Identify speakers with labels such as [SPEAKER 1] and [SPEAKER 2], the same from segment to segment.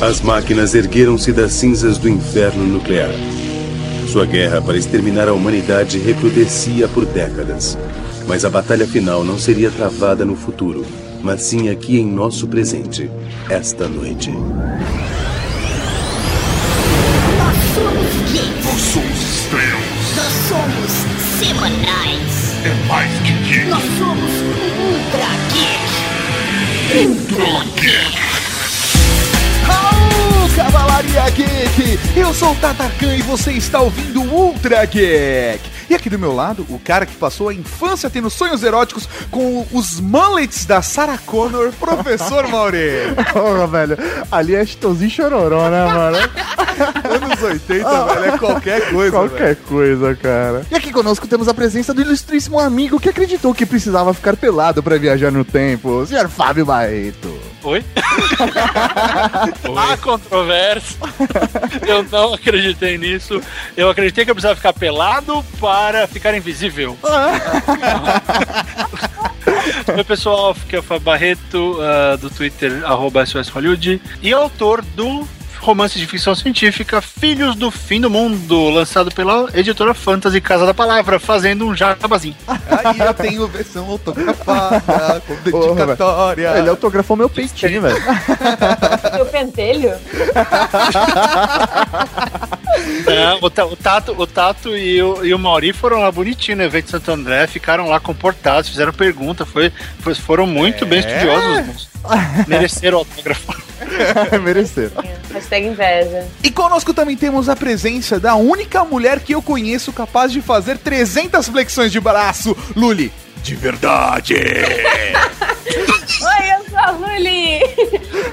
[SPEAKER 1] As máquinas ergueram-se das cinzas do inferno nuclear. Sua guerra para exterminar a humanidade recrudescia por décadas. Mas a batalha final não seria travada no futuro, mas sim aqui em nosso presente, esta noite.
[SPEAKER 2] Nós somos geeks.
[SPEAKER 3] Nós somos estrelas.
[SPEAKER 2] Nós somos semanais.
[SPEAKER 3] É mais que geek.
[SPEAKER 2] Nós somos Ultra Geek.
[SPEAKER 3] Ultra Geek.
[SPEAKER 4] Cavalaria Geek! Eu sou o Tatacan e você está ouvindo o Ultra Geek. E aqui do meu lado, o cara que passou a infância tendo sonhos eróticos com os mullets da Sarah Connor, professor Mauri.
[SPEAKER 5] Porra, velho. Ali é Chitãozinho Chororó, né, mano?
[SPEAKER 4] Anos 80, velho, é qualquer coisa,
[SPEAKER 5] Qualquer
[SPEAKER 4] velho.
[SPEAKER 5] coisa, cara. E aqui conosco temos a presença do ilustríssimo amigo que acreditou que precisava ficar pelado pra viajar no tempo, o senhor Fábio Barreto.
[SPEAKER 6] Oi? Há controvérsia. Eu não acreditei nisso. Eu acreditei que eu precisava ficar pelado para ficar invisível. Oi, pessoal. Aqui é o Fábio Barreto, ah, do Twitter, arroba SOS Hollywood, e autor do romance de ficção científica Filhos do Fim do Mundo, lançado pela editora Fantasy Casa da Palavra, fazendo um jabazinho.
[SPEAKER 4] Aí eu tenho versão autografada, com
[SPEAKER 5] Porra,
[SPEAKER 4] dedicatória.
[SPEAKER 5] Ele autografou meu peitinho, velho.
[SPEAKER 7] Seu pentelho?
[SPEAKER 6] Não, o, o Tato, o Tato e, o, e o Mauri foram lá bonitinho no evento de Santo André, ficaram lá comportados, fizeram pergunta, foi, foi- foram muito bem estudiosos. Mereceram o autógrafo.
[SPEAKER 5] Mereceram.
[SPEAKER 7] Hashtag inveja.
[SPEAKER 4] E conosco também temos a presença da única mulher que eu conheço capaz de fazer 300 flexões de braço, Luli. De verdade!
[SPEAKER 7] Oi, eu sou a Luli!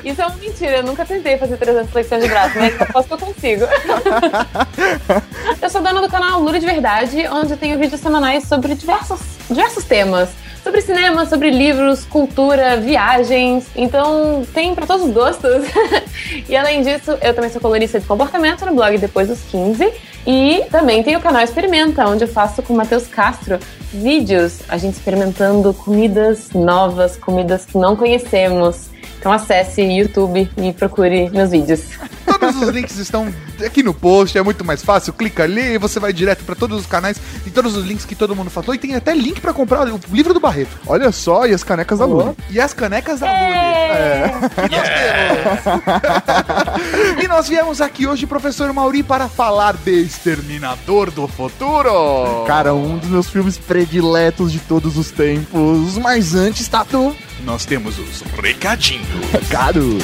[SPEAKER 7] Isso é uma mentira, eu nunca tentei fazer 300 flexões de braço, mas eu posso que eu consigo. eu sou dona do canal Luli de Verdade, onde eu tenho vídeos semanais sobre diversos, diversos temas. Sobre cinema, sobre livros, cultura, viagens. Então, tem pra todos os gostos. e além disso, eu também sou colorista de comportamento no blog Depois dos 15. E também tem o canal Experimenta, onde eu faço com o Matheus Castro vídeos, a gente experimentando comidas novas, comidas que não conhecemos. Então acesse YouTube e procure meus vídeos.
[SPEAKER 4] Todos os links estão aqui no post, é muito mais fácil. Clica ali e você vai direto pra todos os canais e todos os links que todo mundo falou. E tem até link pra comprar o livro do Barreto.
[SPEAKER 5] Olha só, e as canecas da Lula.
[SPEAKER 4] E as canecas da Luli.
[SPEAKER 7] É.
[SPEAKER 4] E nós viemos aqui hoje, professor Mauri, para falar de Exterminador do Futuro.
[SPEAKER 5] Cara, um dos meus filmes prediletos de todos os tempos. Mas antes, Tatu,
[SPEAKER 4] Nós temos os recadinhos.
[SPEAKER 5] recados.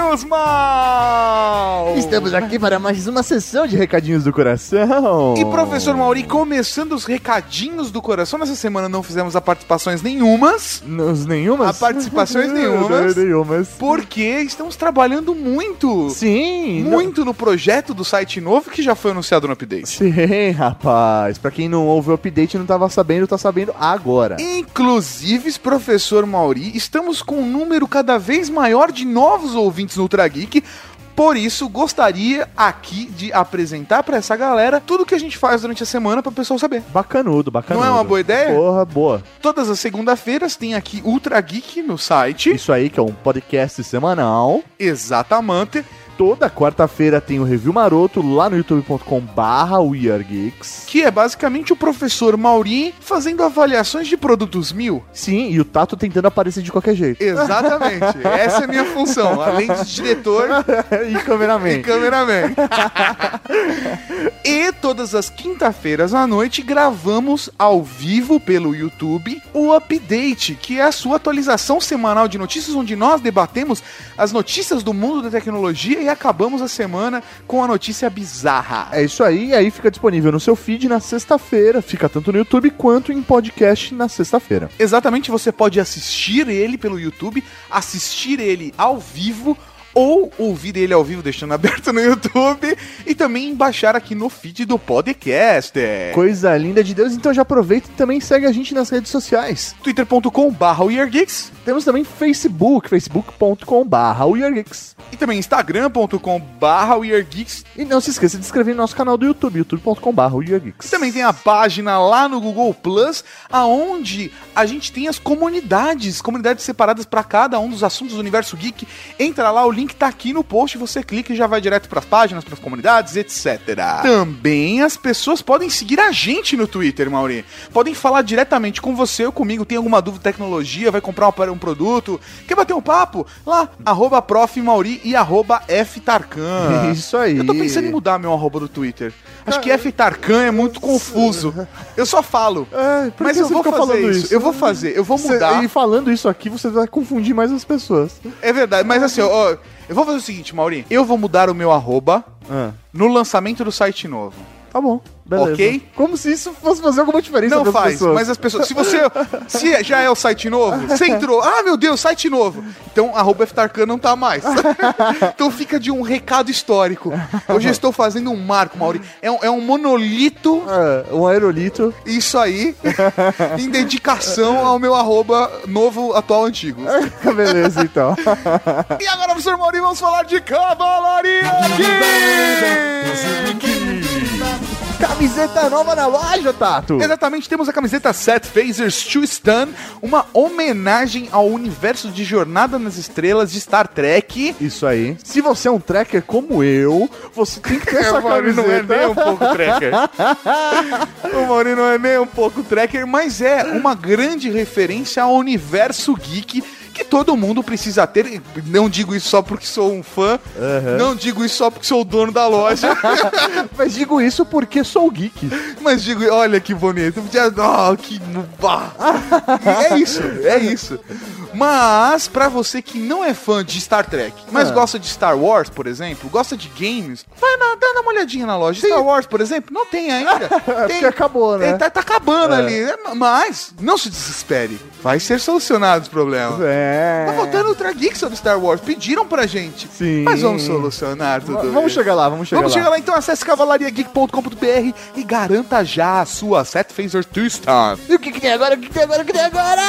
[SPEAKER 4] mal!
[SPEAKER 5] Estamos aqui para mais uma sessão de recadinhos do coração.
[SPEAKER 4] E professor Mauri, começando os recadinhos do coração, nessa semana não fizemos a participações nenhumas,
[SPEAKER 5] Nos nenhumas?
[SPEAKER 4] A participações nenhumas.
[SPEAKER 5] nenhumas.
[SPEAKER 4] porque estamos trabalhando muito,
[SPEAKER 5] Sim. não-
[SPEAKER 4] muito no projeto do site novo que já foi anunciado no update.
[SPEAKER 5] Sim, rapaz. Pra quem não ouve o update e não tava sabendo, tá sabendo agora.
[SPEAKER 4] Inclusive, professor Mauri, estamos com um número cada vez maior de novos ouvintes no Ultra Geek. Por isso, gostaria aqui de apresentar pra essa galera tudo que a gente faz durante a semana para o pessoal saber.
[SPEAKER 5] Bacanudo, bacanudo.
[SPEAKER 4] Não é uma boa ideia?
[SPEAKER 5] Porra, boa.
[SPEAKER 4] Todas as segunda-feiras tem aqui Ultra Geek no site.
[SPEAKER 5] Isso aí que é um podcast semanal.
[SPEAKER 4] Exatamente.
[SPEAKER 5] Toda quarta-feira tem o Review Maroto lá no youtube.com barra Geeks.
[SPEAKER 4] Que é basicamente o professor Mauri fazendo avaliações de produtos mil.
[SPEAKER 5] Sim, e o Tato tentando aparecer de qualquer jeito.
[SPEAKER 4] Exatamente. Essa é a minha função. Além de diretor
[SPEAKER 5] e
[SPEAKER 4] e
[SPEAKER 5] cameraman.
[SPEAKER 4] cameraman. e todas as quinta-feiras à noite gravamos ao vivo pelo YouTube o Update, que é a sua atualização semanal de notícias, onde nós debatemos as notícias do mundo da tecnologia e acabamos a semana com a notícia bizarra.
[SPEAKER 5] É isso aí, e aí fica disponível no seu feed na sexta-feira. Fica tanto no YouTube quanto em podcast na sexta-feira.
[SPEAKER 4] Exatamente, você pode assistir ele pelo YouTube, assistir ele ao vivo ou ouvir ele ao vivo deixando aberto no YouTube e também baixar aqui no feed do podcast.
[SPEAKER 5] Coisa linda de Deus, então já aproveita e também segue a gente nas redes sociais.
[SPEAKER 4] WeAreGeeks
[SPEAKER 5] Temos também Facebook, WeAreGeeks.
[SPEAKER 4] e também WeAreGeeks.
[SPEAKER 5] E não se esqueça de inscrever no nosso canal do YouTube, WeAreGeeks.
[SPEAKER 4] Também tem a página lá no Google Plus, aonde a gente tem as comunidades, comunidades separadas para cada um dos assuntos do universo geek. Entra lá, o link tá aqui no post, você clica e já vai direto para as páginas, para as comunidades, etc. Também as pessoas podem seguir a gente no Twitter, Mauri. Podem falar diretamente com você ou comigo. Tem alguma dúvida de tecnologia, vai comprar um, um produto, quer bater um papo? Lá, arroba prof. Mauri e arroba.
[SPEAKER 5] Isso aí.
[SPEAKER 4] Eu tô pensando em mudar meu arroba do Twitter. Acho que F. Tarkan é muito confuso. Eu só falo.
[SPEAKER 5] É,
[SPEAKER 4] Mas eu vou fazer
[SPEAKER 5] falando
[SPEAKER 4] isso.
[SPEAKER 5] isso?
[SPEAKER 4] Eu vou fazer. Eu vou
[SPEAKER 5] Cê-
[SPEAKER 4] mudar.
[SPEAKER 5] E falando isso aqui, você vai confundir mais as pessoas.
[SPEAKER 4] É verdade. Mas assim, ó, eu vou fazer o seguinte, Mauri. Eu vou mudar o meu arroba
[SPEAKER 5] Ah,
[SPEAKER 4] no lançamento do site novo.
[SPEAKER 5] tá bom, beleza.
[SPEAKER 4] Ok.
[SPEAKER 5] Como se isso fosse fazer alguma diferença
[SPEAKER 4] Não faz,
[SPEAKER 5] pessoas.
[SPEAKER 4] mas as pessoas. Se você. Se já é o site novo, você entrou. Ah, meu Deus, site novo. Então, arroba Ftarkan não tá mais. então fica de um recado histórico. Hoje eu estou fazendo um marco, Mauri. É um, é um monolito,
[SPEAKER 5] É, um aerolito.
[SPEAKER 4] isso aí, em dedicação ao meu arroba novo, atual, antigo.
[SPEAKER 5] beleza, então.
[SPEAKER 4] E agora, professor Mauri, vamos falar de Cavalaria Geek!
[SPEAKER 5] Camiseta nova na loja, Tato.
[SPEAKER 4] Exatamente, temos a camiseta Set Phasers to Stun, uma homenagem ao universo de Jornada nas Estrelas de Star Trek.
[SPEAKER 5] Isso aí. Se você é um tracker como eu, você tem que ter essa camiseta.
[SPEAKER 4] não é nem um pouco tracker. o Mauri não é nem um pouco tracker, mas é uma grande referência ao universo geek que todo mundo precisa ter. Não digo isso só porque sou um fã, não digo isso só porque sou o dono da loja,
[SPEAKER 5] Mas digo isso porque sou geek.
[SPEAKER 4] mas digo, olha que bonito. Oh, que. bah. É isso, é isso. Mas, pra você que não é fã de Star Trek, mas
[SPEAKER 5] Ah.
[SPEAKER 4] gosta de Star Wars, por exemplo, gosta de games, vai na, dá uma olhadinha na loja. Star Wars, por exemplo, não tem ainda.
[SPEAKER 5] É
[SPEAKER 4] Tem,
[SPEAKER 5] porque acabou, né?
[SPEAKER 4] É, tá, tá acabando
[SPEAKER 5] É.
[SPEAKER 4] ali. É, Mas, não se desespere. Vai ser solucionado o problema.
[SPEAKER 5] É.
[SPEAKER 4] Tá faltando Ultra Geek sobre Star Wars. Pediram pra gente.
[SPEAKER 5] Sim.
[SPEAKER 4] Mas vamos solucionar tudo.
[SPEAKER 5] V-
[SPEAKER 4] isso.
[SPEAKER 5] Vamos chegar lá, vamos chegar
[SPEAKER 4] Vamos
[SPEAKER 5] lá.
[SPEAKER 4] chegar lá então, acesse cavalariageek.com.br e garanta já a sua Set Phaser 2 Star.
[SPEAKER 5] E o que, que tem agora? O que, que tem agora? O que tem agora?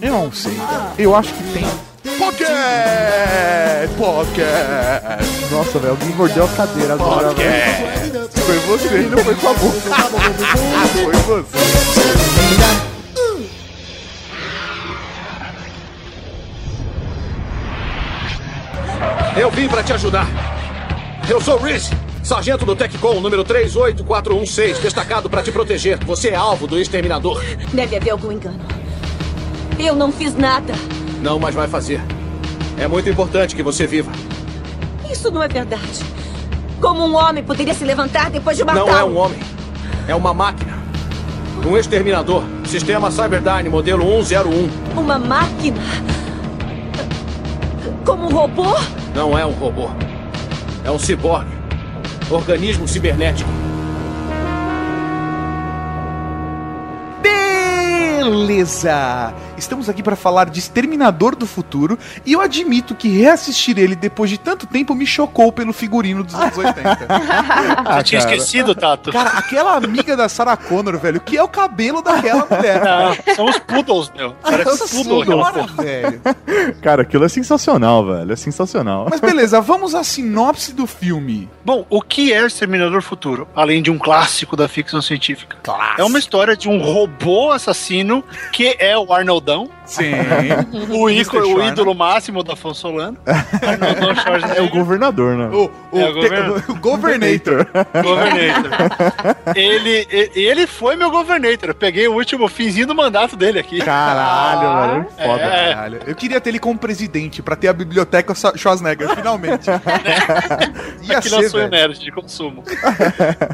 [SPEAKER 4] Eu não sei. Eu acho que tem. Pocket! Pocket!
[SPEAKER 5] Nossa, velho, alguém mordeu a cadeira agora, velho.
[SPEAKER 4] Pocket! Foi você, não foi com a boca. foi você.
[SPEAKER 8] Eu vim pra te ajudar. Eu sou Reese, sargento do TechCom número 38416, destacado pra te proteger. Você é alvo do exterminador.
[SPEAKER 9] Deve haver algum engano. Eu não fiz nada.
[SPEAKER 8] Não, mas vai fazer. É muito importante que você viva.
[SPEAKER 9] Isso não é verdade. Como um homem poderia se levantar depois de matá-lo?
[SPEAKER 8] Não é um homem. É uma máquina. Um exterminador. Sistema Cyberdyne, modelo 101.
[SPEAKER 9] Uma máquina? Como um robô?
[SPEAKER 8] Não é um robô. É um ciborgue. Organismo cibernético.
[SPEAKER 4] Beleza! Estamos aqui para falar de Exterminador do Futuro e eu admito que reassistir ele depois de tanto tempo me chocou pelo figurino dos anos 80.
[SPEAKER 6] Eu tinha esquecido, Tato.
[SPEAKER 4] Cara, aquela amiga da Sarah Connor, velho, que é o cabelo daquela mulher.
[SPEAKER 6] Não, são os poodles, meu. Parece poodle aquela
[SPEAKER 4] Bora,
[SPEAKER 6] porra.
[SPEAKER 4] velho.
[SPEAKER 5] Cara, aquilo é sensacional, velho. É sensacional.
[SPEAKER 4] Mas beleza, vamos à sinopse do filme.
[SPEAKER 6] Bom, o que é Exterminador Futuro? Além de um clássico da ficção científica. É uma história de um robô assassino que é o Arnoldão,
[SPEAKER 4] Sim.
[SPEAKER 6] o, ícone, o ídolo máximo da Afonso Solano. Arnoldão
[SPEAKER 5] É o governador, né?
[SPEAKER 4] O, o,
[SPEAKER 6] É, o governo-
[SPEAKER 4] o Governator.
[SPEAKER 6] Governator. ele, ele, foi meu Governator. Eu peguei o último finzinho do mandato dele aqui.
[SPEAKER 5] Caralho, velho. Foda.
[SPEAKER 6] É.
[SPEAKER 4] Caralho, eu queria ter ele como presidente pra ter a biblioteca Schwarzenegger, finalmente. Ia
[SPEAKER 6] Aquilo é
[SPEAKER 4] ser,
[SPEAKER 6] sonho
[SPEAKER 4] velho.
[SPEAKER 6] nerd de consumo.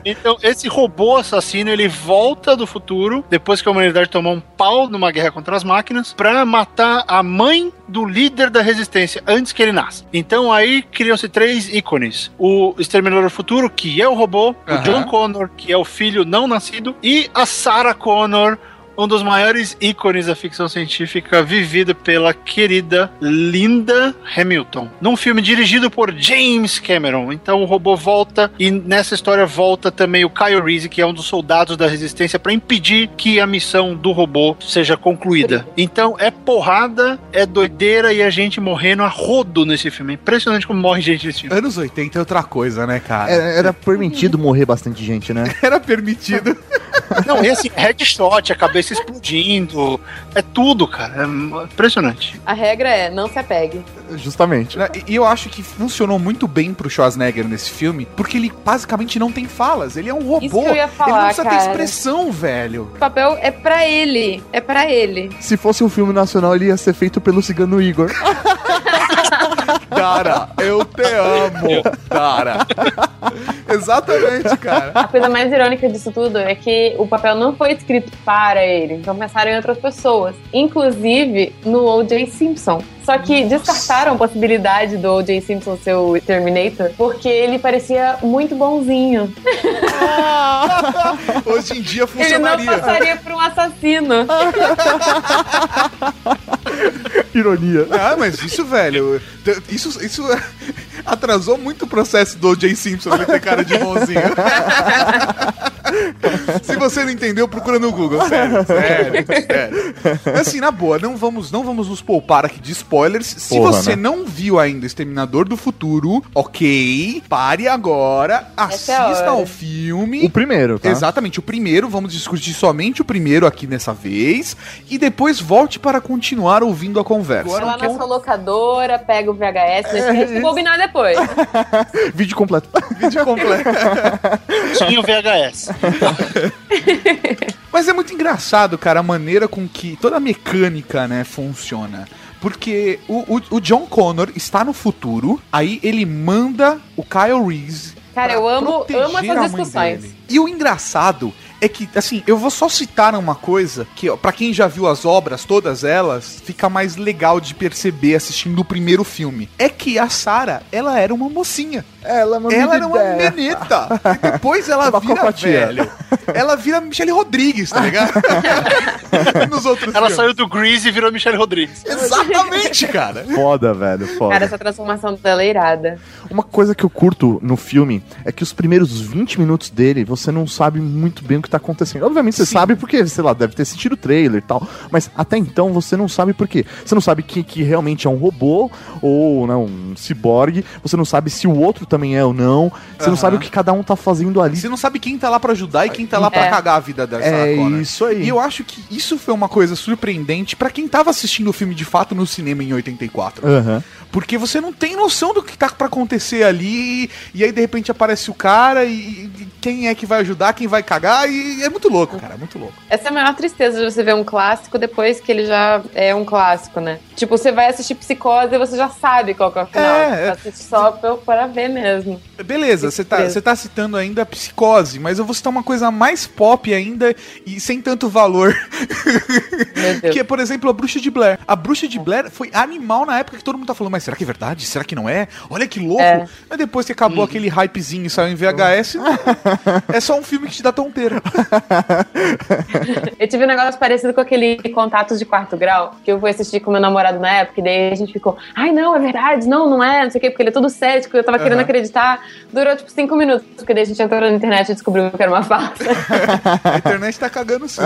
[SPEAKER 6] então, esse robô assassino, ele volta do futuro, depois que a humanidade tomou um pau numa guerra contra as máquinas, pra matar a mãe do líder da resistência, antes que ele nasça. Então aí criam-se três ícones. O Exterminador do Futuro, que é o robô, o John Connor, que é o filho não nascido, e a Sarah Connor, um dos maiores ícones da ficção científica vivido pela querida Linda Hamilton, num filme dirigido por James Cameron. Então o robô volta e nessa história volta também o Kyle Reese, que é um dos soldados da resistência, para impedir que a missão do robô seja concluída. Então é porrada, é doideira e a gente morrendo a rodo nesse filme. É impressionante como morre gente nesse filme.
[SPEAKER 4] Anos 80 é outra coisa, né, cara?
[SPEAKER 5] Era, era permitido morrer bastante gente, né?
[SPEAKER 4] Era permitido.
[SPEAKER 6] Não, e assim, headshot, a cabeça explodindo. É tudo, cara. É impressionante.
[SPEAKER 7] A regra é, não se apegue.
[SPEAKER 5] Justamente.
[SPEAKER 4] Né, E eu acho que funcionou muito bem pro Schwarzenegger nesse filme, porque ele basicamente não tem falas. Ele é um robô.
[SPEAKER 7] Isso que eu ia
[SPEAKER 4] ele não
[SPEAKER 7] falar,
[SPEAKER 4] precisa ter
[SPEAKER 7] cara.
[SPEAKER 4] expressão, velho.
[SPEAKER 7] O papel é pra ele. É pra ele.
[SPEAKER 5] Se fosse um filme nacional, ele ia ser feito pelo Cigano Igor.
[SPEAKER 4] Cara, eu te amo, cara. Exatamente, cara.
[SPEAKER 7] A coisa mais irônica disso tudo é que o papel não foi escrito para ele, então pensaram em outras pessoas, inclusive no O.J. Simpson. Só que descartaram a possibilidade do O.J. Simpson ser o Terminator porque ele parecia muito bonzinho.
[SPEAKER 4] Hoje em dia
[SPEAKER 7] Ele não
[SPEAKER 4] funcionaria.
[SPEAKER 7] passaria por um assassino.
[SPEAKER 5] Ironia.
[SPEAKER 4] Ah, mas isso, velho, isso, isso atrasou muito o processo do O.J. Simpson ele ter cara de bonzinho. Se você não entendeu, procura no Google, sério, sério, sério. Assim, na boa, não vamos, não vamos nos poupar aqui de spoilers. Se
[SPEAKER 5] Porra,
[SPEAKER 4] você
[SPEAKER 5] né?
[SPEAKER 4] não viu ainda Exterminador do Futuro, ok, pare agora,
[SPEAKER 7] Essa é a
[SPEAKER 4] assista
[SPEAKER 7] hora.
[SPEAKER 4] ao filme.
[SPEAKER 5] O primeiro, tá?
[SPEAKER 4] Exatamente, o primeiro, vamos discutir somente o primeiro aqui nessa vez, e depois volte para continuar ouvindo a conversa.
[SPEAKER 7] Vai lá na sua locadora, pega o VHS, deixa a gente bobinar depois.
[SPEAKER 5] Vídeo completo.
[SPEAKER 4] Vídeo completo.
[SPEAKER 6] Tinha o VHS.
[SPEAKER 4] Mas é muito engraçado, cara, a maneira com que toda a mecânica, né, funciona. Porque o, o, o John Connor está no futuro, aí ele manda o Kyle Reese.
[SPEAKER 7] Cara,
[SPEAKER 4] pra
[SPEAKER 7] eu amo- amo essas discussões.
[SPEAKER 4] dele. E o engraçado é que, assim, eu vou só citar uma coisa que, ó, pra quem já viu as obras, todas elas, fica mais legal de perceber assistindo o primeiro filme. É que a Sarah, ela era uma mocinha.
[SPEAKER 5] Ela, é uma
[SPEAKER 4] Ela era uma meneta. E depois ela
[SPEAKER 5] Uma
[SPEAKER 4] vira velho. Ela vira Michelle Rodrigues, tá ligado? Nos outros
[SPEAKER 6] Ela
[SPEAKER 4] filmes.
[SPEAKER 6] saiu do Grease e virou Michelle Rodrigues.
[SPEAKER 4] Exatamente, cara.
[SPEAKER 5] Foda, velho, foda.
[SPEAKER 7] Cara, essa transformação dela é irada.
[SPEAKER 5] Uma coisa que eu curto no filme é que os primeiros 20 minutos dele, você não sabe muito bem o que tá acontecendo. Obviamente você
[SPEAKER 4] Sim.
[SPEAKER 5] sabe porque, sei lá, deve ter assistido o trailer e tal. Mas até então você não sabe por quê. Você não sabe que, que realmente é um robô ou não, um ciborgue. Você não sabe se o outro também é ou não. Você não sabe o que cada um tá fazendo ali.
[SPEAKER 4] Você não sabe quem tá lá pra ajudar e quem tá lá pra
[SPEAKER 7] É.
[SPEAKER 4] cagar a vida da Sarah
[SPEAKER 5] É
[SPEAKER 4] Connor.
[SPEAKER 5] isso aí.
[SPEAKER 4] E eu acho que isso foi uma coisa surpreendente pra quem tava assistindo o filme de fato no cinema em 84.
[SPEAKER 5] Aham.
[SPEAKER 4] Porque você não tem noção do que tá pra acontecer ali, e aí de repente aparece o cara, e, e quem é que vai ajudar, quem vai cagar, e é muito louco, cara, é muito louco.
[SPEAKER 7] Essa é a maior tristeza de você ver um clássico depois que ele já é um clássico, né? Tipo, você vai assistir Psicose e você já sabe qual que é o final.
[SPEAKER 4] É,
[SPEAKER 7] você
[SPEAKER 4] é.
[SPEAKER 7] assiste só pra, para ver mesmo.
[SPEAKER 4] Beleza, você tá, tá citando ainda a psicose, mas eu vou citar uma coisa mais pop ainda e sem tanto valor. Que é, por exemplo, a Bruxa de Blair. A Bruxa de Blair foi animal na época que todo mundo tá falando, mas será que é verdade? Será que não é? Olha que louco.
[SPEAKER 7] É.
[SPEAKER 4] Mas depois que acabou aquele hypezinho e saiu em VHS, é só um filme que te dá tonteira.
[SPEAKER 7] Eu tive um negócio parecido com aquele Contatos de Quarto Grau, que eu fui assistir com meu namorado na época, e daí a gente ficou, ai não, é verdade, não, não é, não sei o quê, porque ele é todo cético, eu tava querendo
[SPEAKER 4] Aham.
[SPEAKER 7] Acreditar. Durou tipo cinco minutos, porque daí a gente entrou na internet e descobriu que era uma farsa.
[SPEAKER 4] A internet tá cagando sim.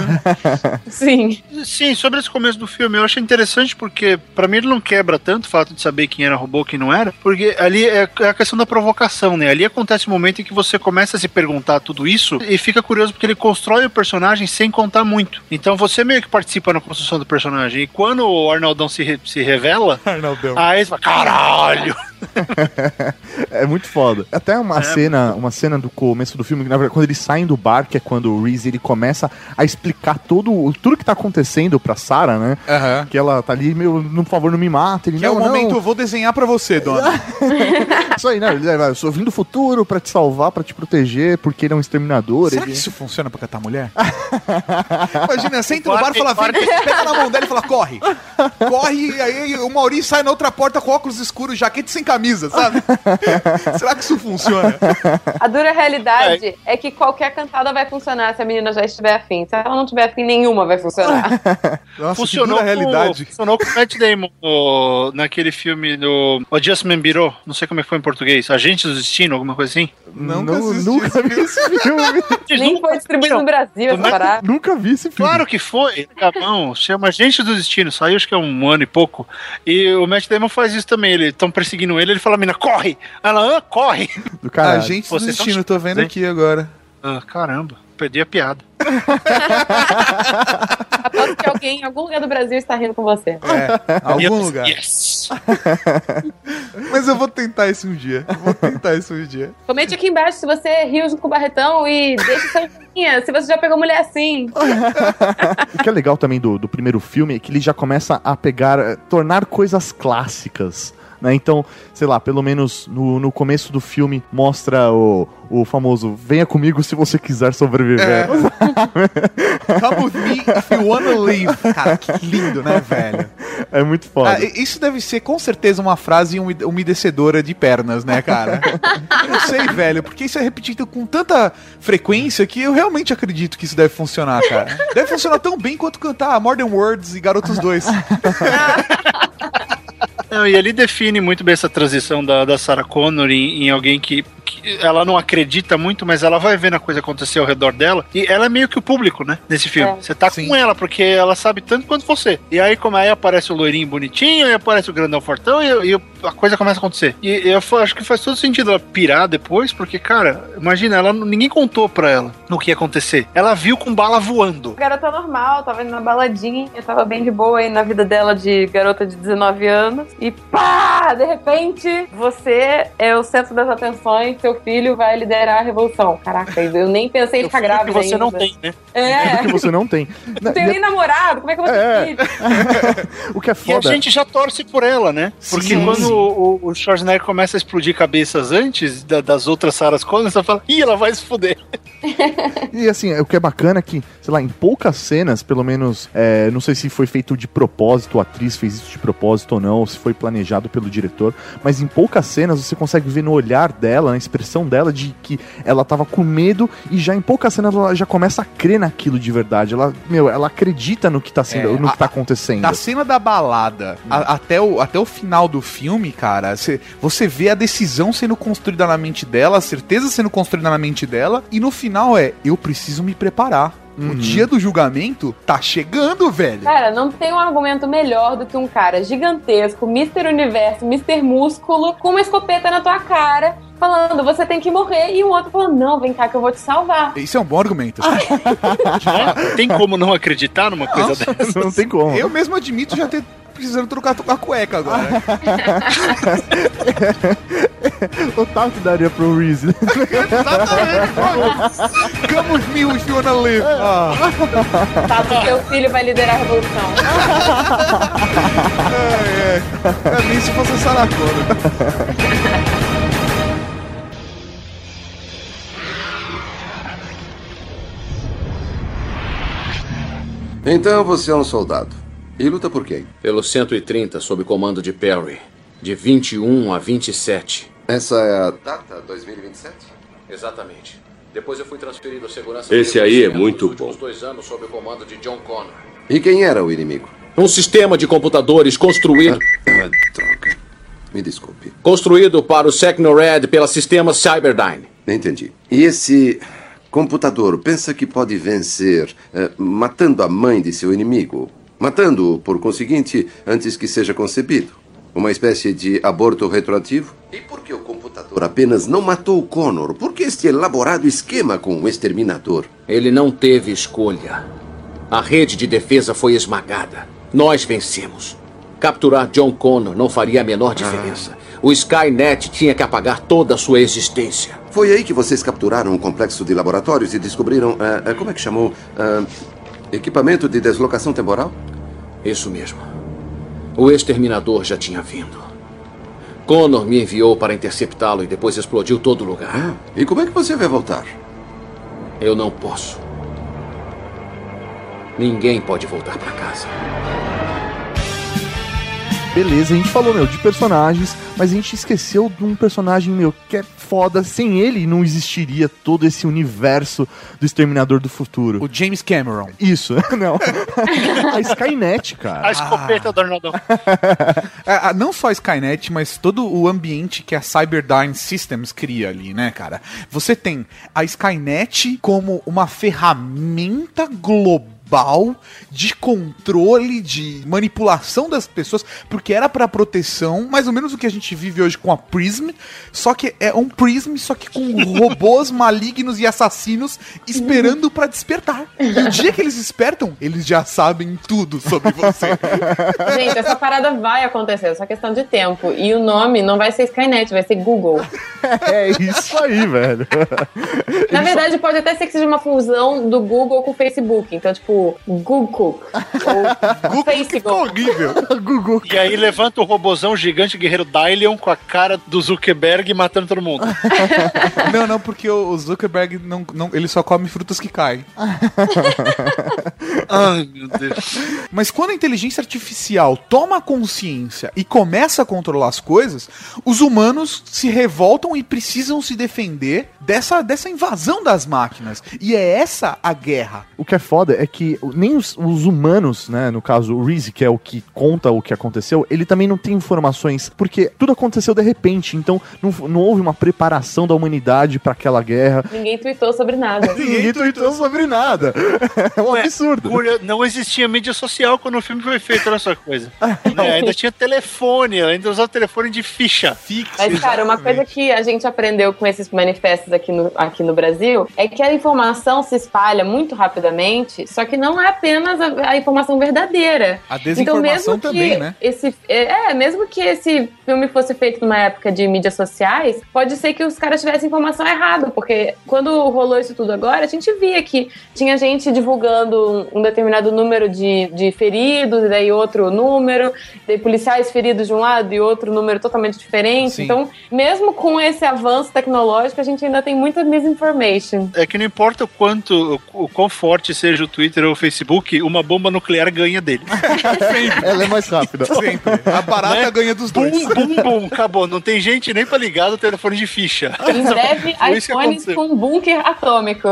[SPEAKER 7] Sim.
[SPEAKER 6] Sim, sobre esse começo do filme, eu achei interessante porque, pra mim, ele não quebra tanto o fato de saber quem era robô e quem não era, porque ali é é a questão da provocação, né? Ali acontece o momento em que você começa a se perguntar tudo isso e fica curioso porque ele constrói o personagem sem contar muito. Então você meio que participa na construção do personagem. E quando o Arnaldão se, re- se revela,
[SPEAKER 4] Arnaldão.
[SPEAKER 6] aí você fala, caralho!
[SPEAKER 5] É muito foda. Até uma cena, uma cena do começo do filme, que, na verdade, quando eles saem do bar, que é quando o Reese ele começa a explicar todo, o- tudo que tá acontecendo pra Sarah, né?
[SPEAKER 4] Aham.
[SPEAKER 5] Que ela tá ali, meu, por favor, não me mata. Ele,
[SPEAKER 4] Que é
[SPEAKER 5] não,
[SPEAKER 4] o
[SPEAKER 5] não.
[SPEAKER 4] momento, eu vou desenhar pra você, dona.
[SPEAKER 5] Isso aí, né? Ele, "Ah, Eu sou vim do futuro pra te salvar, pra te proteger, porque ele é um exterminador.
[SPEAKER 4] Será
[SPEAKER 5] ele...
[SPEAKER 4] que isso funciona pra catar mulher? Imagina, senta no bar e fala, vem, pega na mão dela e fala, corre. Corre, e aí o Maurício sai na outra porta com óculos escuros, jaqueta sem camisa. Camisa, sabe? Será que isso funciona?
[SPEAKER 7] A dura realidade é. que qualquer cantada vai funcionar se a menina já estiver afim. Se ela não tiver afim, nenhuma vai funcionar.
[SPEAKER 4] Nossa,
[SPEAKER 6] funcionou com,
[SPEAKER 4] realidade.
[SPEAKER 6] funcionou com o Matt Damon no- naquele filme do Adjustment Bureau, não sei como é que foi em português, Agente do Destino, alguma coisa assim.
[SPEAKER 4] Nunca
[SPEAKER 5] Não- nunca vi esse filme.
[SPEAKER 7] Nem foi distribuído no Brasil essa parada.
[SPEAKER 5] nunca vi esse filme.
[SPEAKER 6] Claro que foi, Gabão, chama Agente do Destino, saiu acho que é um ano e pouco, e o Matt Damon faz isso também, eles estão perseguindo ele, ele fala, mina, corre! Ela, ah, corre!
[SPEAKER 5] Do caralho.
[SPEAKER 4] Agente
[SPEAKER 6] Você
[SPEAKER 4] do
[SPEAKER 6] tá
[SPEAKER 4] Destino, tô vendo aqui agora.
[SPEAKER 6] Ah, caramba, perdi a piada.
[SPEAKER 7] Aposto que alguém em algum lugar do Brasil está rindo com você.
[SPEAKER 4] É, algum lugar.
[SPEAKER 6] Yes!
[SPEAKER 4] Mas eu vou tentar isso um dia. Vou tentar isso um dia.
[SPEAKER 7] Comente aqui embaixo se você riu junto com o Barretão e deixa seu joinha se você já pegou mulher assim.
[SPEAKER 5] O que é legal também do, do primeiro filme é que ele já começa a pegar, eh, tornar coisas clássicas. Né? Então, sei lá, pelo menos no, no começo do filme mostra o, o famoso Venha comigo se você quiser sobreviver.
[SPEAKER 4] Come with me if you wanna live. Cara, que lindo, né, velho?
[SPEAKER 5] É, muito foda.
[SPEAKER 4] Ah, isso deve ser com certeza uma frase ume- umedecedora de pernas, né, cara? eu não sei, velho, porque isso é repetido com tanta frequência que eu realmente acredito que isso deve funcionar, cara. Deve funcionar tão bem quanto cantar Modern Words e Garotos 2.
[SPEAKER 6] Não, e ele define muito bem essa transição da, da Sarah Connor em, em alguém que, que ela não acredita muito, mas ela vai vendo a coisa acontecer ao redor dela. E ela é meio que o público, né? Nesse filme.
[SPEAKER 7] É.
[SPEAKER 6] Você tá
[SPEAKER 4] Sim.
[SPEAKER 6] com ela, porque ela sabe tanto quanto você. E aí, como aí aparece o loirinho bonitinho, aí aparece o grandão fortão e, e a coisa começa a acontecer. E eu acho que faz todo sentido ela pirar depois, porque, cara, imagina, ela, ninguém contou pra ela no que ia acontecer. Ela viu com bala voando.
[SPEAKER 7] Garota normal, tava indo na baladinha, tava bem de boa aí na vida dela de garota de 19 anos. E pá! De repente, você é o centro das atenções, seu filho vai liderar a revolução. Caraca, eu nem pensei em ficar
[SPEAKER 6] filho que
[SPEAKER 7] grávida
[SPEAKER 6] você
[SPEAKER 7] ainda.
[SPEAKER 6] não tem, né?
[SPEAKER 7] É,
[SPEAKER 5] que você não tem.
[SPEAKER 7] não tenho nem namorado, como é que eu vou ter
[SPEAKER 5] É.
[SPEAKER 7] filho?
[SPEAKER 5] O que é
[SPEAKER 6] E a
[SPEAKER 5] foda.
[SPEAKER 6] gente já torce por ela, né? Porque
[SPEAKER 4] Sim.
[SPEAKER 6] quando o, o Schwarzenegger começa a explodir cabeças antes da- das outras Sarah Connor, você fala, ih, ela vai se fuder.
[SPEAKER 5] E assim, o que é bacana é que, sei lá, em poucas cenas, pelo menos, é, não sei se foi feito de propósito, a atriz fez isso de propósito ou não, ou se foi planejado pelo diretor, mas em poucas cenas você consegue ver no olhar dela, na expressão dela, de que ela tava com medo e já em poucas cenas ela já começa a crer naquilo de verdade. Ela, meu, ela acredita no que tá sendo,
[SPEAKER 4] É,
[SPEAKER 5] no
[SPEAKER 4] a-
[SPEAKER 5] que tá acontecendo.
[SPEAKER 4] Da cena da balada a- até, o, até o final do filme, cara, cê- você vê a decisão sendo construída na mente dela, a certeza sendo construída na mente dela, e no final é: eu preciso me preparar. O dia do julgamento tá chegando, velho.
[SPEAKER 7] Cara, não tem um argumento melhor do que um cara gigantesco, Mr. Universo, Mr. Músculo, com uma escopeta na tua cara, falando, você tem que morrer, e o outro falando, não, vem cá que eu vou te salvar.
[SPEAKER 4] Isso é um bom argumento.
[SPEAKER 6] Tem como não acreditar numa coisa
[SPEAKER 4] Nossa,
[SPEAKER 6] dessa?
[SPEAKER 5] Não tem como.
[SPEAKER 4] Eu mesmo admito já ter precisando trocar a cueca agora.
[SPEAKER 5] O tal que daria pro Reese.
[SPEAKER 4] Me if you wanna live. Ah,
[SPEAKER 7] Tá, seu filho vai liderar a revolução.
[SPEAKER 4] é, é. Pra mim, se fosse Sarah Connor.
[SPEAKER 10] Então você é um soldado. E luta por quem?
[SPEAKER 8] Pelo 130, sob comando de Perry. De 21 a 27.
[SPEAKER 10] Essa é a data 2027?
[SPEAKER 8] Exatamente. Depois eu fui transferido à segurança.
[SPEAKER 1] Esse aí é muito bom.
[SPEAKER 8] dois anos sob o comando de John Connor.
[SPEAKER 10] E quem era o inimigo?
[SPEAKER 8] Um sistema de computadores construído,
[SPEAKER 10] Ah, droga. Me desculpe.
[SPEAKER 8] construído para o Secnored pela sistema Cyberdyne.
[SPEAKER 10] Entendi. E esse computador pensa que pode vencer eh, matando a mãe de seu inimigo? Matando-o, por conseguinte, antes que seja concebido? Uma espécie de aborto retroativo? E por que o computador apenas não matou o Connor? Por que este elaborado esquema com o exterminador?
[SPEAKER 8] Ele não teve escolha. A rede de defesa foi esmagada. Nós vencemos. Capturar John Connor não faria a menor diferença. O Skynet tinha que apagar toda a sua existência.
[SPEAKER 10] Foi aí que vocês capturaram um complexo de laboratórios e descobriram. ah, ah, como é que chamou? Ah, equipamento de deslocação temporal?
[SPEAKER 8] Isso mesmo. O exterminador já tinha vindo. Connor me enviou para interceptá-lo e depois explodiu todo o lugar.
[SPEAKER 10] Ah, e como é que você vai voltar?
[SPEAKER 8] Eu não posso. Ninguém pode voltar para casa.
[SPEAKER 5] Beleza, a gente falou, meu, de personagens, mas a gente esqueceu de um personagem, meu, que é foda. Sem ele, não existiria todo esse universo do Exterminador do Futuro.
[SPEAKER 4] O James Cameron.
[SPEAKER 5] Isso, não. a Skynet,
[SPEAKER 6] A
[SPEAKER 5] cara.
[SPEAKER 6] escopeta do Arnaldão.
[SPEAKER 4] É, a- não só a Skynet, mas todo o ambiente que a Cyberdyne Systems cria ali, né, cara? Você tem a Skynet como uma ferramenta global de controle, de manipulação das pessoas, porque era pra proteção, mais ou menos o que a gente vive hoje com a Prism, só que é um Prism, só que com robôs malignos e assassinos esperando pra despertar. E o dia que eles despertam, eles já sabem tudo sobre você.
[SPEAKER 7] Gente, essa parada vai acontecer, é só questão de tempo. E o nome não vai ser Skynet, vai ser Google.
[SPEAKER 5] É isso aí, velho.
[SPEAKER 7] Na verdade, pode até ser que seja uma fusão do Google com o Facebook. Então, tipo, Google ou Facebook.
[SPEAKER 4] horrível.
[SPEAKER 5] Google.
[SPEAKER 6] E aí levanta o robozão gigante guerreiro Dylion com a cara do Zuckerberg matando todo mundo.
[SPEAKER 4] Não, não, porque o Zuckerberg não, não, ele só come frutas que caem.
[SPEAKER 6] Ai, meu Deus.
[SPEAKER 4] Mas quando a inteligência artificial toma consciência e começa a controlar as coisas, os humanos se revoltam e precisam se defender dessa, dessa invasão das máquinas. E é essa a guerra.
[SPEAKER 5] O que é foda é que nem os, os humanos, né, no caso o Reese, que é o que conta o que aconteceu, ele também não tem informações, porque tudo aconteceu de repente, então não, não houve uma preparação da humanidade pra aquela guerra.
[SPEAKER 7] Ninguém tweetou sobre nada.
[SPEAKER 5] Ninguém tweetou sobre nada. É um absurdo.
[SPEAKER 6] Não existia mídia social quando o filme foi feito, olha só que coisa. Né, Ainda tinha telefone, ainda usava telefone de ficha.
[SPEAKER 4] Fixa.
[SPEAKER 7] Mas, cara, uma coisa que a gente aprendeu com esses manifestos aqui no, aqui no Brasil é que a informação se espalha muito rapidamente, só que não é apenas a, a informação verdadeira.
[SPEAKER 4] A desinformação
[SPEAKER 7] então, mesmo
[SPEAKER 4] também,
[SPEAKER 7] que
[SPEAKER 4] né?
[SPEAKER 7] Esse, é, mesmo que esse filme fosse feito numa época de mídias sociais, pode ser que os caras tivessem informação errada, porque quando rolou isso tudo agora, a gente via que tinha gente divulgando um, determinado número de, de feridos, e daí outro número, daí policiais feridos de um lado e outro número totalmente diferente.
[SPEAKER 4] Sim.
[SPEAKER 7] Então, mesmo com esse avanço tecnológico, a gente ainda tem muita misinformation.
[SPEAKER 6] É que não importa o quanto, o, o quão forte seja o Twitter o Facebook, uma bomba nuclear ganha dele.
[SPEAKER 5] Ela é mais rápida.
[SPEAKER 4] Sempre. A barata
[SPEAKER 6] Né?
[SPEAKER 4] ganha dos
[SPEAKER 6] Bum,
[SPEAKER 4] dois.
[SPEAKER 6] bum, bum, acabou. Não tem gente nem pra ligar do telefone de ficha.
[SPEAKER 7] Em breve, iPhones com bunker atômico.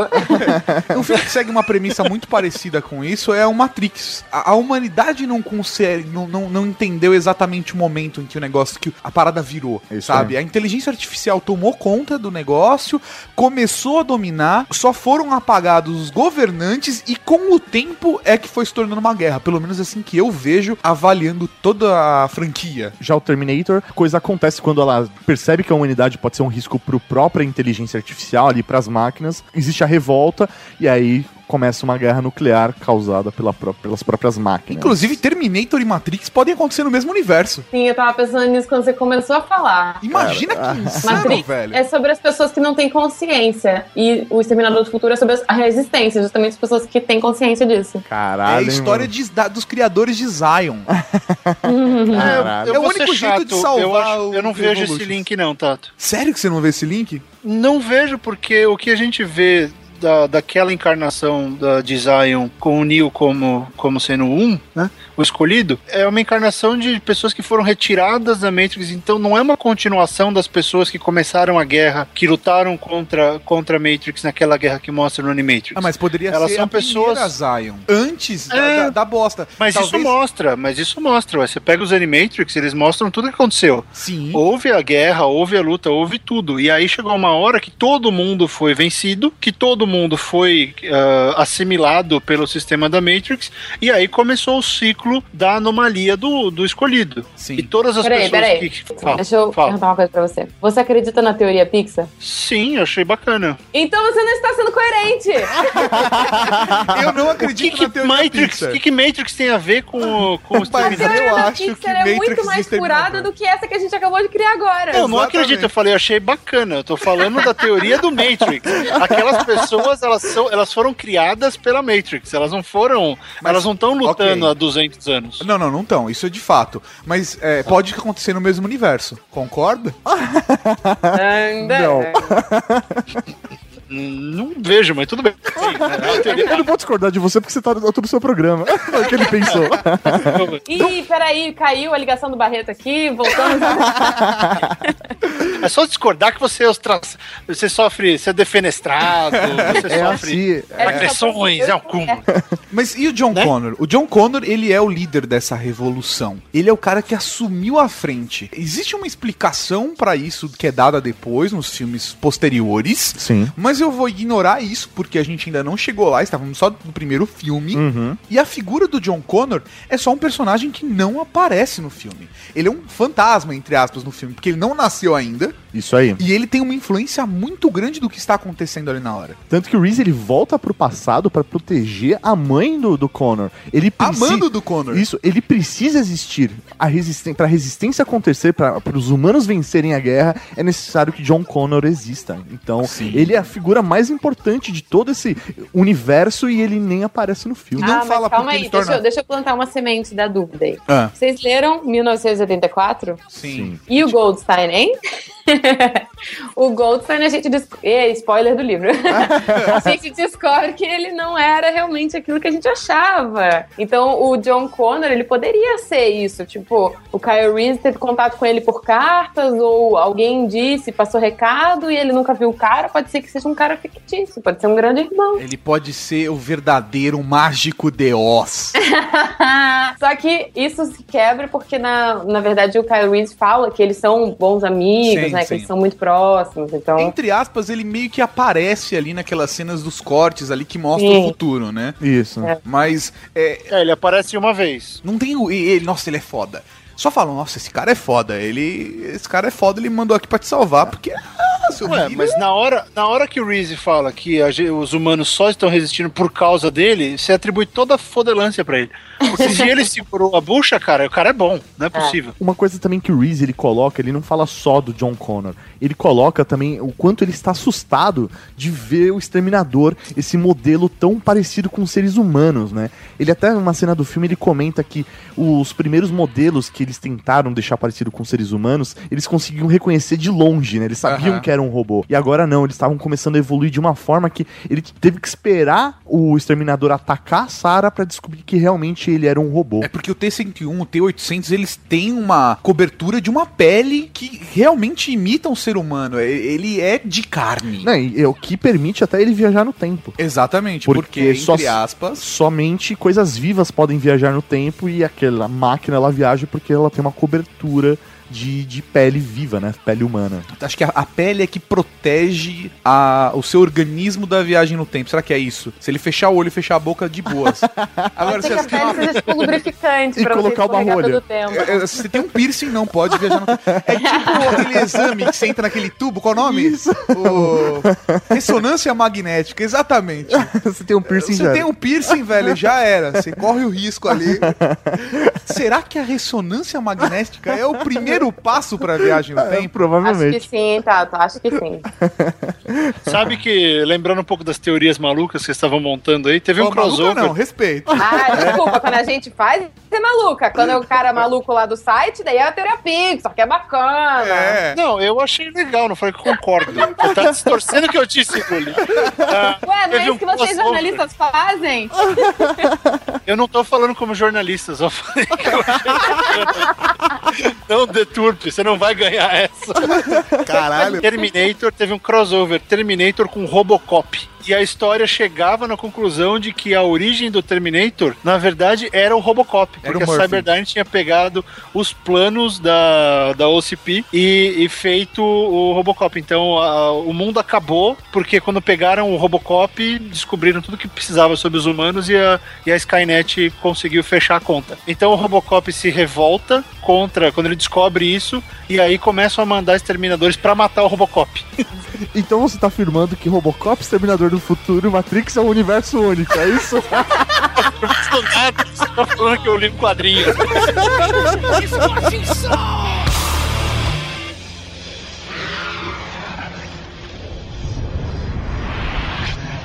[SPEAKER 4] Um filme que segue uma premissa muito parecida com isso é o Matrix. A, a humanidade não consegue, não, não, não entendeu exatamente o momento em que o negócio, que a parada virou,
[SPEAKER 5] Isso
[SPEAKER 4] sabe? A inteligência artificial tomou conta do negócio, começou a dominar, só foram apagados os governantes e com o tempo é que foi se tornando uma guerra. Pelo menos assim que eu vejo avaliando toda a franquia.
[SPEAKER 5] Já o Terminator, coisa acontece quando ela percebe que a humanidade pode ser um risco pro própria inteligência artificial ali pras máquinas, existe a revolta e aí começa uma guerra nuclear causada pela pró- pelas próprias máquinas.
[SPEAKER 4] Inclusive, Terminator e Matrix podem acontecer no mesmo universo.
[SPEAKER 7] Sim, eu tava pensando nisso quando você começou a falar.
[SPEAKER 4] Imagina que insano,
[SPEAKER 7] Matrix
[SPEAKER 4] velho.
[SPEAKER 7] é sobre as pessoas que não têm consciência. E o Exterminador do Futuro é sobre a resistência, justamente as pessoas que têm consciência disso.
[SPEAKER 4] É
[SPEAKER 5] Caralho.
[SPEAKER 4] a
[SPEAKER 5] hein,
[SPEAKER 4] história de- da- dos criadores de Zion.
[SPEAKER 5] Caralho.
[SPEAKER 6] Eu
[SPEAKER 4] É o
[SPEAKER 6] vou
[SPEAKER 4] único
[SPEAKER 6] ser
[SPEAKER 4] jeito de
[SPEAKER 6] chato,
[SPEAKER 4] salvar
[SPEAKER 6] eu, acho-
[SPEAKER 4] o
[SPEAKER 6] eu não vejo esse link, não, Tato.
[SPEAKER 4] Sério que você não vê esse link?
[SPEAKER 6] Não vejo porque o que a gente vê da, daquela encarnação da, de Zion com o Neo como, como sendo um, né? O escolhido, é uma encarnação de pessoas que foram retiradas da Matrix, então não é uma continuação das pessoas que começaram a guerra, que lutaram contra, contra a Matrix naquela guerra que mostra no Animatrix.
[SPEAKER 4] Ah, mas poderia
[SPEAKER 6] Elas
[SPEAKER 4] ser
[SPEAKER 6] são
[SPEAKER 4] a
[SPEAKER 6] pessoas-
[SPEAKER 4] Zion. Antes da,
[SPEAKER 6] É.
[SPEAKER 4] da- da bosta.
[SPEAKER 6] Mas isso
[SPEAKER 4] Talvez-
[SPEAKER 6] mostra, mas isso mostra. ué. Você pega os Animatrix, eles mostram tudo o que aconteceu.
[SPEAKER 4] Sim.
[SPEAKER 6] Houve a guerra, houve a luta, houve tudo. E aí chegou uma hora que todo mundo foi vencido, que todo mundo foi ah, assimilado pelo sistema da Matrix, e aí começou o ciclo da anomalia do, do escolhido.
[SPEAKER 4] Sim.
[SPEAKER 6] E todas as
[SPEAKER 7] Peraí,
[SPEAKER 6] pessoas
[SPEAKER 7] peraí.
[SPEAKER 6] que. Fala,
[SPEAKER 7] Deixa eu
[SPEAKER 6] fala.
[SPEAKER 7] perguntar uma coisa pra você. Você acredita na teoria Pixar?
[SPEAKER 6] Sim, eu achei bacana.
[SPEAKER 7] Então você não está sendo coerente!
[SPEAKER 4] Eu não
[SPEAKER 6] O que,
[SPEAKER 4] acredito
[SPEAKER 6] que
[SPEAKER 4] na teoria
[SPEAKER 6] Matrix,
[SPEAKER 4] Pixar.
[SPEAKER 6] o que, que Matrix tem a ver com, o- com o
[SPEAKER 7] teoria
[SPEAKER 4] eu acho que
[SPEAKER 7] Pixar é
[SPEAKER 4] Matrix
[SPEAKER 7] muito mais furada do que essa que a gente acabou de criar agora.
[SPEAKER 6] Não, não acredito. Eu falei, eu achei bacana. Eu tô falando da teoria do Matrix. Aquelas pessoas, elas, são, elas foram criadas pela Matrix. Elas não foram.
[SPEAKER 4] Mas-
[SPEAKER 6] elas não estão lutando
[SPEAKER 4] ok.
[SPEAKER 6] há 200 anos.
[SPEAKER 4] Não, não, não estão. Isso é de fato. Mas é, pode acontecer no mesmo universo. Concorda?
[SPEAKER 5] Não.
[SPEAKER 6] Não vejo, mas tudo bem. É.
[SPEAKER 5] Eu não vou discordar de você porque você tá no seu programa. Foi o que ele pensou.
[SPEAKER 7] Ih, peraí, caiu a ligação do Barreto aqui, voltamos.
[SPEAKER 6] É só discordar que você, é você sofre, você é defenestrado, você
[SPEAKER 5] É
[SPEAKER 6] sofre
[SPEAKER 5] assim. é-
[SPEAKER 6] agressões, é um cúmulo.
[SPEAKER 4] Mas e o John Connor? O John Connor, ele é o líder dessa revolução. Ele é o cara que assumiu a frente. Existe uma explicação pra isso que é dada depois nos filmes posteriores.
[SPEAKER 5] Sim.
[SPEAKER 4] Mas eu vou ignorar isso porque a gente ainda não chegou lá, estávamos só no primeiro filme.
[SPEAKER 5] Uhum.
[SPEAKER 4] E a figura do John Connor é só um personagem que não aparece no filme. Ele é um fantasma, entre aspas, no filme, porque ele não nasceu ainda.
[SPEAKER 5] Isso aí.
[SPEAKER 4] E ele tem uma influência muito grande do que está acontecendo ali na hora.
[SPEAKER 5] Tanto que o Reese ele volta pro passado pra proteger a mãe do, do Connor. Ele
[SPEAKER 4] A
[SPEAKER 5] preci-
[SPEAKER 4] mando do Connor.
[SPEAKER 5] Isso, ele precisa existir. A resisten pra resistência acontecer, para os humanos vencerem a guerra, é necessário que John Connor exista. Então, ele é a figura mais importante de todo esse universo e ele nem aparece no filme.
[SPEAKER 7] ah, mas calma aí, deixa, eu, deixa eu plantar uma semente da dúvida aí.
[SPEAKER 5] Ah.
[SPEAKER 7] Vocês leram 1984?
[SPEAKER 4] Sim.
[SPEAKER 7] E o Goldstein, hein? o Goldstein, a gente descobre. Spoiler do livro. a gente descobre que ele não era realmente aquilo que a gente achava. Então, o John Connor, ele poderia ser isso. Tipo, o Kyle Reese teve contato com ele por cartas, ou alguém disse, passou recado e ele nunca viu o cara. Pode ser que seja um cara fictício, pode ser um grande irmão.
[SPEAKER 4] Ele pode ser o verdadeiro mágico de Oz.
[SPEAKER 7] Só que isso se quebra porque, na, na verdade, o Kyle Reese fala que eles são bons amigos,
[SPEAKER 4] Sim,
[SPEAKER 7] né?
[SPEAKER 4] sim.
[SPEAKER 7] Que eles são muito próximos. Então.
[SPEAKER 4] Entre aspas, ele meio que aparece ali naquelas cenas dos cortes ali que mostram
[SPEAKER 7] Sim.
[SPEAKER 4] o futuro, né?
[SPEAKER 5] Isso.
[SPEAKER 7] É.
[SPEAKER 4] Mas é,
[SPEAKER 6] É, ele aparece uma vez.
[SPEAKER 4] não tem o. e Ele, nossa, ele é foda. Só falam, nossa, esse cara é foda. Ele. Esse cara é foda, ele mandou aqui pra te salvar, porque. Ah, seu
[SPEAKER 6] Ué, mas na hora, na hora que o Reese fala que a os humanos só estão resistindo por causa dele, você atribui toda a fodelância pra ele. Porque se ele segurou a bucha, cara, o cara é bom, não é possível.
[SPEAKER 5] Uma coisa também que o Reese ele coloca, ele não fala só do John Connor, ele coloca também o quanto ele está assustado de ver o Exterminador, esse modelo tão parecido com seres humanos, né? Ele até numa cena do filme ele comenta que os primeiros modelos que eles tentaram deixar parecido com seres humanos, eles conseguiam reconhecer de longe, né? Eles sabiam
[SPEAKER 4] Aham.
[SPEAKER 5] que era um robô. E agora não, eles estavam começando a evoluir de uma forma que ele teve que esperar o Exterminador atacar a Sarah para descobrir que realmente ele era um robô.
[SPEAKER 4] É porque o T-101, o T-800, eles têm uma cobertura de uma pele que realmente imita um ser humano. É- Ele é de carne.
[SPEAKER 5] E é o que permite até ele viajar no tempo.
[SPEAKER 4] Exatamente, porque,
[SPEAKER 5] só-
[SPEAKER 4] entre aspas,
[SPEAKER 5] Somente coisas vivas podem viajar no tempo e aquela máquina ela viaja porque ela tem uma cobertura de, de pele viva, né? Pele humana.
[SPEAKER 4] acho que a, a pele é que protege a- o seu organismo da viagem no tempo. Será que é isso? Se ele fechar o olho e fechar a boca, de boas. Agora,
[SPEAKER 7] que a
[SPEAKER 4] você,
[SPEAKER 7] pele seja tipo lubrificante
[SPEAKER 5] E
[SPEAKER 7] pra
[SPEAKER 5] colocar
[SPEAKER 7] você
[SPEAKER 5] uma rolha.
[SPEAKER 4] É, é, se você tem um piercing, não pode viajar no tempo. É tipo aquele exame que você entra naquele tubo, qual é o nome? O... Ressonância magnética, exatamente.
[SPEAKER 5] Você tem um piercing
[SPEAKER 4] Você
[SPEAKER 5] já.
[SPEAKER 4] tem um piercing, velho, já era. Você corre o risco ali. Será que a ressonância magnética é o primeiro passo pra viagem no
[SPEAKER 5] É,
[SPEAKER 4] tempo?
[SPEAKER 7] Acho que
[SPEAKER 5] provavelmente.
[SPEAKER 7] sim, Tato. Acho que sim.
[SPEAKER 6] Sabe que, lembrando um pouco das teorias malucas que vocês estavam montando aí, teve um
[SPEAKER 4] Ô, maluca
[SPEAKER 6] crossover.
[SPEAKER 4] não, respeito.
[SPEAKER 7] Ah, desculpa, quando a gente faz, é maluca. Quando é o cara maluco lá do site, daí é a terapia, só que é bacana.
[SPEAKER 4] É.
[SPEAKER 6] Não, eu achei legal, não falei que eu concordo. Você tá distorcendo o que eu disse, Guli. Ah,
[SPEAKER 7] Ué, não é isso
[SPEAKER 6] um
[SPEAKER 7] que vocês
[SPEAKER 6] crossover.
[SPEAKER 7] jornalistas fazem?
[SPEAKER 6] Eu não tô falando como jornalista, só falei que eu achei Não deturpe, você não vai ganhar essa.
[SPEAKER 4] Caralho.
[SPEAKER 6] Terminator teve um crossover, Terminator com Robocop. E a história chegava na conclusão de que a origem do Terminator, na verdade, era o Robocop.
[SPEAKER 4] Era
[SPEAKER 6] Porque
[SPEAKER 4] o
[SPEAKER 6] a. Cyberdyne tinha pegado os planos da, da OCP e, e feito o Robocop. Então a- o mundo acabou porque quando pegaram o Robocop, descobriram tudo que precisava sobre os humanos e a, e a Skynet conseguiu fechar a conta. Então o Robocop se revolta contra, quando ele descobre isso, e aí começam a mandar exterminadores pra matar o Robocop.
[SPEAKER 5] Então você tá afirmando que Robocop, Exterminador do Futuro Matrix é um universo único, é isso?
[SPEAKER 6] Do nada, você tá falando que eu li um quadrinho.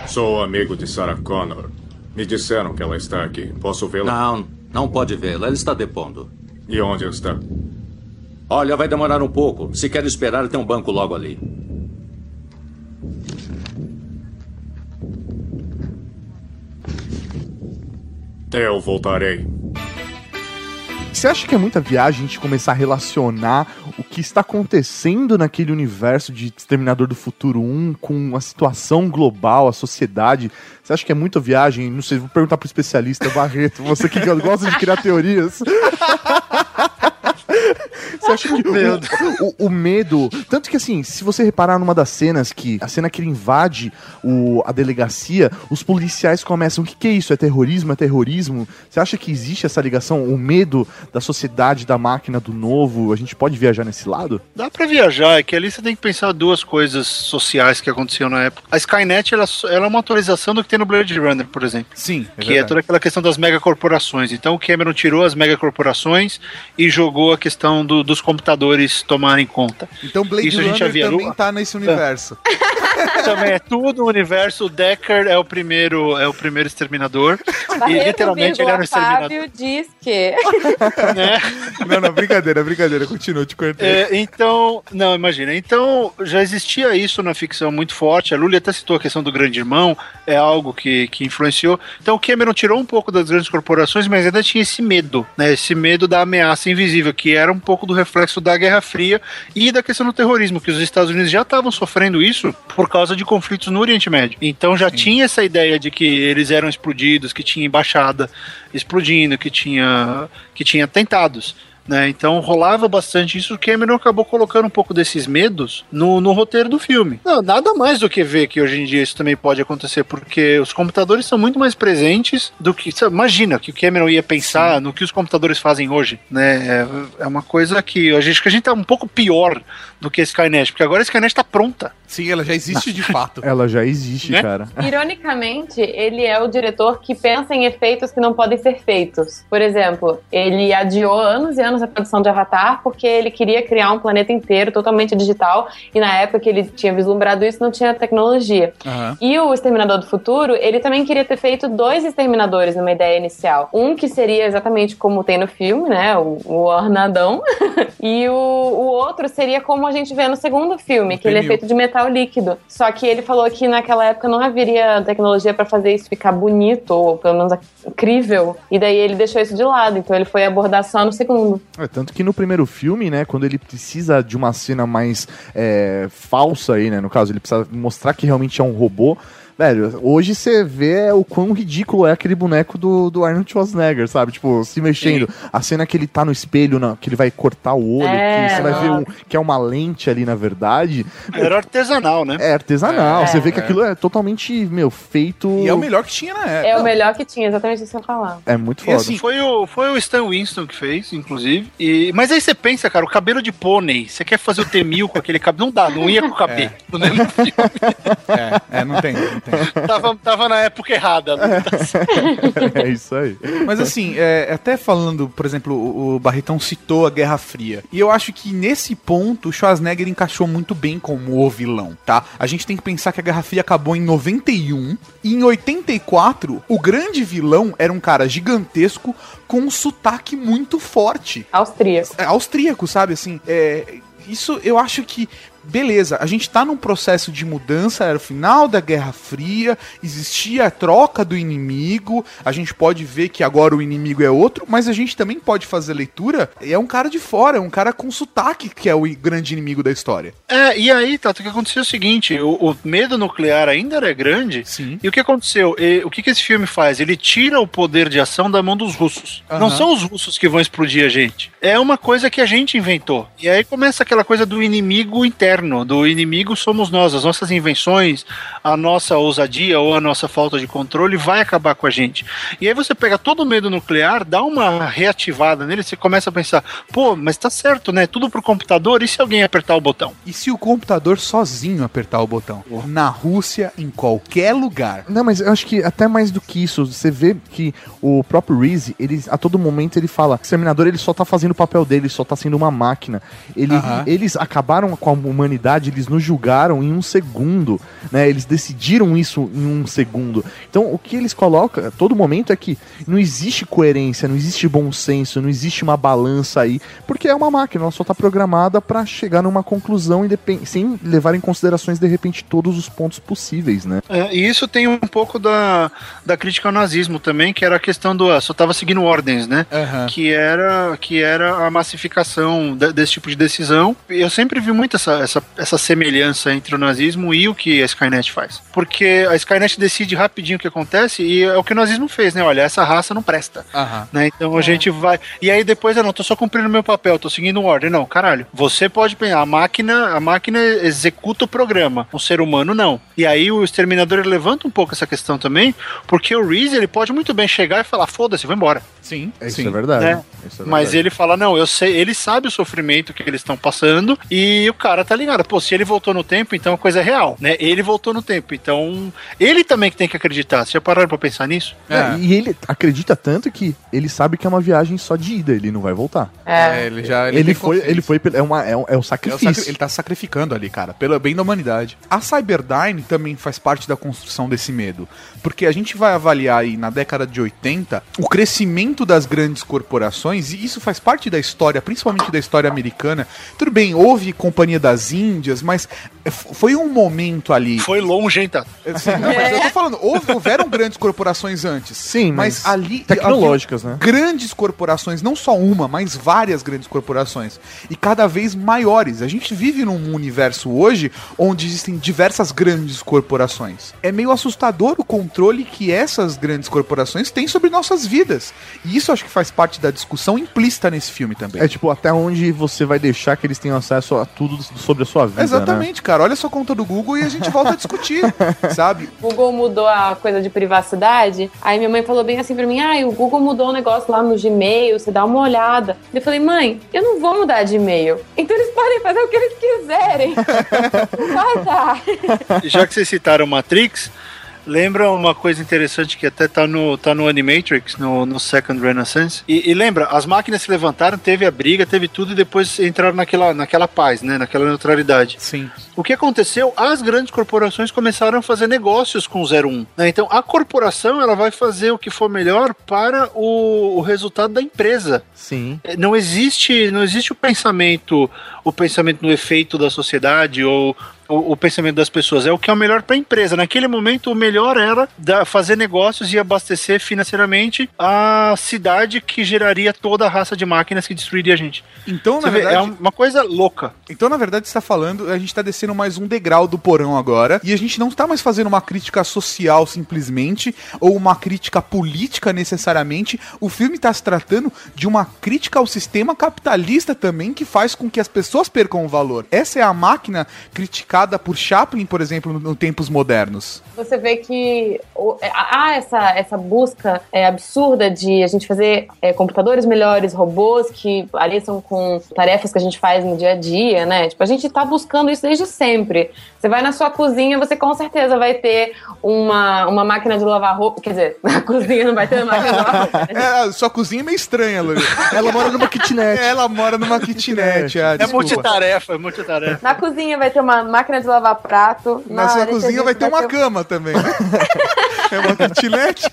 [SPEAKER 11] Sou amigo de Sarah Connor. Me disseram que ela está aqui. Posso vê-la?
[SPEAKER 12] Não, não pode vê-la. Ela está depondo.
[SPEAKER 11] E onde está?
[SPEAKER 12] Olha, vai demorar um pouco. Se quer esperar, tem um banco logo ali.
[SPEAKER 11] Eu voltarei.
[SPEAKER 5] Você acha que é muita viagem a gente começar a relacionar o que está acontecendo naquele universo de Exterminador do Futuro 1 com a situação global, a sociedade? Você acha que é muita viagem? Não sei, vou perguntar pro especialista Barreto, você que gosta de criar teorias. Você acha que o, o- o medo. Tanto que assim, se você reparar numa das cenas que. A cena que ele invade o, a delegacia, os policiais começam. O que, que é isso? É terrorismo? É terrorismo? Você acha que existe essa ligação? O medo da sociedade, da máquina, do novo? A gente pode viajar nesse lado?
[SPEAKER 6] Dá pra viajar, é que ali você tem que pensar duas coisas sociais que aconteciam na época. A Skynet, ela, ela é uma atualização do que tem no Blade Runner, por exemplo.
[SPEAKER 4] Sim,
[SPEAKER 6] que é toda aquela questão das megacorporações. Então o Cameron tirou as megacorporações e jogou a questão do- dos computadores tomarem conta.
[SPEAKER 4] Então Blade
[SPEAKER 6] Isso a gente já
[SPEAKER 4] Runner
[SPEAKER 6] via.
[SPEAKER 4] também tá nesse universo.
[SPEAKER 6] Também é tudo o universo. O Decker é o primeiro, é o primeiro exterminador. e literalmente ele era um
[SPEAKER 7] vírgula,
[SPEAKER 6] exterminador.
[SPEAKER 7] Fábio diz que...
[SPEAKER 6] Né?
[SPEAKER 4] Não, não, brincadeira, brincadeira. Continua, te cortei.
[SPEAKER 6] É, então, não, imagina. Então, já existia isso na ficção muito forte. A Lully até citou a questão do grande irmão, é algo que, que influenciou. Então, o Cameron tirou um pouco das grandes corporações, mas ainda tinha esse medo, né? Esse medo da ameaça invisível, que era um pouco do reflexo da Guerra Fria e da questão do terrorismo, que os Estados Unidos já estavam sofrendo isso por causa de conflitos no Oriente Médio. Então, já tinha essa ideia de que eles eram explodidos, que tinha embaixada explodindo, que tinha, que tinha atentados. Né? Então rolava bastante isso. O Cameron acabou colocando um pouco desses medos no, no roteiro do filme. Não, nada mais do que ver que hoje em dia isso também pode acontecer, porque os computadores são muito mais presentes do que. sabe, imagina que o Cameron ia pensar no que os computadores fazem hoje. Né? É, é uma coisa que a gente, que a gente tá um pouco pior do que a Skynet, porque agora a Skynet tá pronta.
[SPEAKER 4] Sim, ela já existe de fato.
[SPEAKER 5] Ela já existe,
[SPEAKER 6] Né?
[SPEAKER 5] cara.
[SPEAKER 7] Ironicamente, ele é o diretor que pensa em efeitos que não podem ser feitos. Por exemplo, ele adiou anos e anos a produção de Avatar porque ele queria criar um planeta inteiro totalmente digital e na época que ele tinha vislumbrado isso não tinha tecnologia. E o Exterminador do Futuro, ele também queria ter feito dois exterminadores numa ideia inicial. Um que seria exatamente como tem no filme, né? O, o Ornadão. e o, o outro seria como a gente vê no segundo filme, que ele é feito de metal líquido. Só que ele falou que naquela época não haveria tecnologia pra fazer isso ficar bonito, ou pelo menos incrível. E daí ele deixou isso de lado. Então ele foi abordar só no segundo.
[SPEAKER 5] É, tanto que no primeiro filme, né, quando ele precisa de uma cena mais é, falsa aí, né, no caso, ele precisa mostrar que realmente é um robô. Velho, hoje você vê o quão ridículo é aquele boneco do, do Arnold Schwarzenegger, sabe? Tipo, se mexendo. A cena que ele tá no espelho, na- que ele vai cortar o olho,
[SPEAKER 7] É,
[SPEAKER 5] que você vai ver um, que é uma lente ali, na verdade.
[SPEAKER 6] Era artesanal, né?
[SPEAKER 5] É artesanal.
[SPEAKER 7] É.
[SPEAKER 5] Você vê que aquilo é totalmente, meu, feito.
[SPEAKER 4] E é o melhor que tinha na época.
[SPEAKER 7] É o melhor que tinha, exatamente isso que eu ia falar.
[SPEAKER 5] É muito
[SPEAKER 6] E
[SPEAKER 5] foda.
[SPEAKER 6] assim, foi o, foi o Stan Winston que fez, inclusive. E, mas aí você pensa, cara, o cabelo de pônei, você quer fazer o T-1000 com aquele cabelo? Não dá, não ia com o cabelo. Né?
[SPEAKER 4] É, é, não tem, não tem.
[SPEAKER 6] tava, tava na época errada. né?
[SPEAKER 5] é isso aí.
[SPEAKER 4] Mas assim, é, até falando, por exemplo, o, o Barretão citou a Guerra Fria. E eu acho que nesse ponto o Schwarzenegger encaixou muito bem como o vilão, tá? A gente tem que pensar que a Guerra Fria acabou em 91 e em 84 o grande vilão era um cara gigantesco com um sotaque muito forte.
[SPEAKER 7] Austríaco.
[SPEAKER 4] É, austríaco, sabe? Assim, é, isso eu acho que. Beleza, a gente tá num processo de mudança, era o final da Guerra Fria, existia a troca do inimigo, a gente pode ver que agora o inimigo é outro, mas a gente também pode fazer leitura, é um cara de fora, é um cara com sotaque que é o grande inimigo da história.
[SPEAKER 6] É, e aí, Tato, o que aconteceu é o seguinte: o, o medo nuclear ainda era grande.
[SPEAKER 4] Sim.
[SPEAKER 6] E o que aconteceu? E, o que, que esse filme faz? Ele tira o poder de ação da mão dos russos.
[SPEAKER 4] Aham.
[SPEAKER 6] Não são os russos que vão explodir a gente. É uma coisa que a gente inventou. E aí começa aquela coisa do inimigo interno. Do inimigo somos nós. As nossas invenções, a nossa ousadia ou a nossa falta de controle vai acabar com a gente. E aí você pega todo o medo nuclear, dá uma reativada nele, você começa a pensar, pô, mas tá certo, né? Tudo pro computador, e se alguém apertar o botão?
[SPEAKER 4] E se o computador sozinho apertar o botão? Na Rússia, em qualquer lugar.
[SPEAKER 5] Não, mas eu acho que até mais do que isso, você vê que o próprio Reese, ele, a todo momento ele fala, o Exterminador ele só tá fazendo o papel dele, só tá sendo uma máquina. Ele,
[SPEAKER 4] Aham.
[SPEAKER 5] Eles acabaram com a humanidade humanidade, eles nos julgaram em um segundo, né? Eles decidiram isso em um segundo. Então, o que eles colocam a todo momento é que não existe coerência, não existe bom senso, não existe uma balança aí, porque é uma máquina, ela só tá programada para chegar numa conclusão sem levar em considerações de repente todos os pontos possíveis, né?
[SPEAKER 6] É, e isso tem um pouco da, da crítica ao nazismo também, que era a questão do. ah, Só estava seguindo ordens, né? Que era, que era a massificação de- desse tipo de decisão. Eu sempre vi muito essa, essa, essa semelhança entre o nazismo e o que a Skynet faz. Porque a Skynet decide rapidinho o que acontece e é o que o nazismo fez, né? Olha, essa raça não presta.
[SPEAKER 4] Aham.
[SPEAKER 6] Né? Então a gente vai. E aí depois, eu não, tô só cumprindo meu papel, tô seguindo ordem. Não, caralho. Você pode pensar, a máquina, a máquina executa o programa, o ser humano não. E aí o exterminador ele levanta um pouco essa questão também, porque o Reese ele pode muito bem chegar e falar, foda-se, vou embora.
[SPEAKER 4] Sim,
[SPEAKER 5] Isso
[SPEAKER 4] sim.
[SPEAKER 5] é verdade.
[SPEAKER 6] Né?
[SPEAKER 5] Isso é
[SPEAKER 6] Mas
[SPEAKER 5] verdade.
[SPEAKER 6] ele fala, não, eu sei, ele sabe o sofrimento que eles estão passando e o cara tá ligado. Pô, se ele voltou no tempo, então a coisa é real, né? Ele voltou no tempo, então ele também que tem que acreditar. Você já pararam pra pensar nisso?
[SPEAKER 5] É, E ele acredita tanto que ele sabe que é uma viagem só de ida, ele não vai voltar.
[SPEAKER 4] É, ele já.
[SPEAKER 5] Ele,
[SPEAKER 4] tem
[SPEAKER 5] foi, ele foi, é, uma, é, um, é um
[SPEAKER 4] É
[SPEAKER 5] sacrifício.
[SPEAKER 4] sacri- ele tá sacrificando ali, cara, pelo bem da humanidade. A Cyberdyne também faz parte da construção desse medo. Porque a gente vai avaliar aí na década de 80 o crescimento das grandes corporações, e isso faz parte da história, principalmente da história americana. Tudo bem, houve Companhia das Índias, mas f- foi um momento ali.
[SPEAKER 6] Foi longe, hein, tá?
[SPEAKER 4] Assim, não, mas eu tô falando, houve- houveram grandes corporações antes.
[SPEAKER 5] Sim,
[SPEAKER 4] mas,
[SPEAKER 5] mas
[SPEAKER 4] ali.
[SPEAKER 5] tecnológicas, né?
[SPEAKER 4] Grandes corporações, não só uma, mas várias grandes corporações. E cada vez maiores. A gente vive num universo hoje onde existem diversas grandes corporações. É meio assustador o controle que essas grandes corporações têm sobre nossas vidas. E isso acho que faz parte da discussão implícita nesse filme também.
[SPEAKER 5] É tipo, até onde você vai deixar que eles tenham acesso a tudo sobre a sua vida. né?
[SPEAKER 4] Exatamente, cara. Olha sua conta do Google e a gente volta a discutir, sabe?
[SPEAKER 7] O Google mudou a coisa de privacidade. Aí minha mãe falou bem assim pra mim: ah, o Google mudou um negócio lá no Gmail, você dá uma olhada. Eu falei, mãe, eu não vou mudar de e-mail. Então eles podem fazer o que eles quiserem. Vai dar.
[SPEAKER 6] Já que vocês citaram Matrix, lembra uma coisa interessante que até tá no, tá no Animatrix, no, no Second Renaissance. E, e lembra, as máquinas se levantaram, teve a briga, teve tudo, e depois entraram naquela, naquela paz, né? Naquela neutralidade.
[SPEAKER 4] Sim.
[SPEAKER 6] O que aconteceu? As grandes corporações começaram a fazer negócios com o 01. Né? Então a corporação ela vai fazer o que for melhor para o, o resultado da empresa.
[SPEAKER 5] Sim.
[SPEAKER 6] É, Não existe, não existe o pensamento, o pensamento no efeito da sociedade ou o, o pensamento das pessoas. É o que é o melhor para a empresa. Naquele momento, o melhor era da- fazer negócios e abastecer financeiramente a cidade que geraria toda a raça de máquinas que destruiria a gente.
[SPEAKER 4] Então,
[SPEAKER 6] Você
[SPEAKER 4] na
[SPEAKER 6] vê,
[SPEAKER 4] verdade.
[SPEAKER 6] é uma coisa louca.
[SPEAKER 4] Então, na verdade, você está falando, a gente está descendo mais um degrau do porão agora, e a gente não está mais fazendo uma crítica social simplesmente, ou uma crítica política necessariamente. O filme está se tratando de uma crítica ao sistema capitalista também, que faz com que as pessoas percam o valor. Essa é a máquina criticada por Chaplin, por exemplo, no, no tempos modernos.
[SPEAKER 7] Você vê que o- é, há essa, essa busca é, absurda de a gente fazer é, computadores melhores, robôs que pareçam com tarefas que a gente faz no dia a dia, né? Tipo, a gente tá buscando isso desde sempre. Você vai na sua cozinha, você com certeza vai ter uma, uma máquina de lavar roupa. Quer dizer, na cozinha não vai ter uma máquina de lavar roupa. né?
[SPEAKER 4] É, sua cozinha é meio estranha, Luri.
[SPEAKER 5] Ela mora numa kitnet.
[SPEAKER 4] Ela mora numa kitnet. ah,
[SPEAKER 6] É multitarefa, é multitarefa.
[SPEAKER 7] Na cozinha vai ter uma máquina de lavar prato.
[SPEAKER 4] Na sua cozinha vai ter uma cama também. né? É uma kitnet.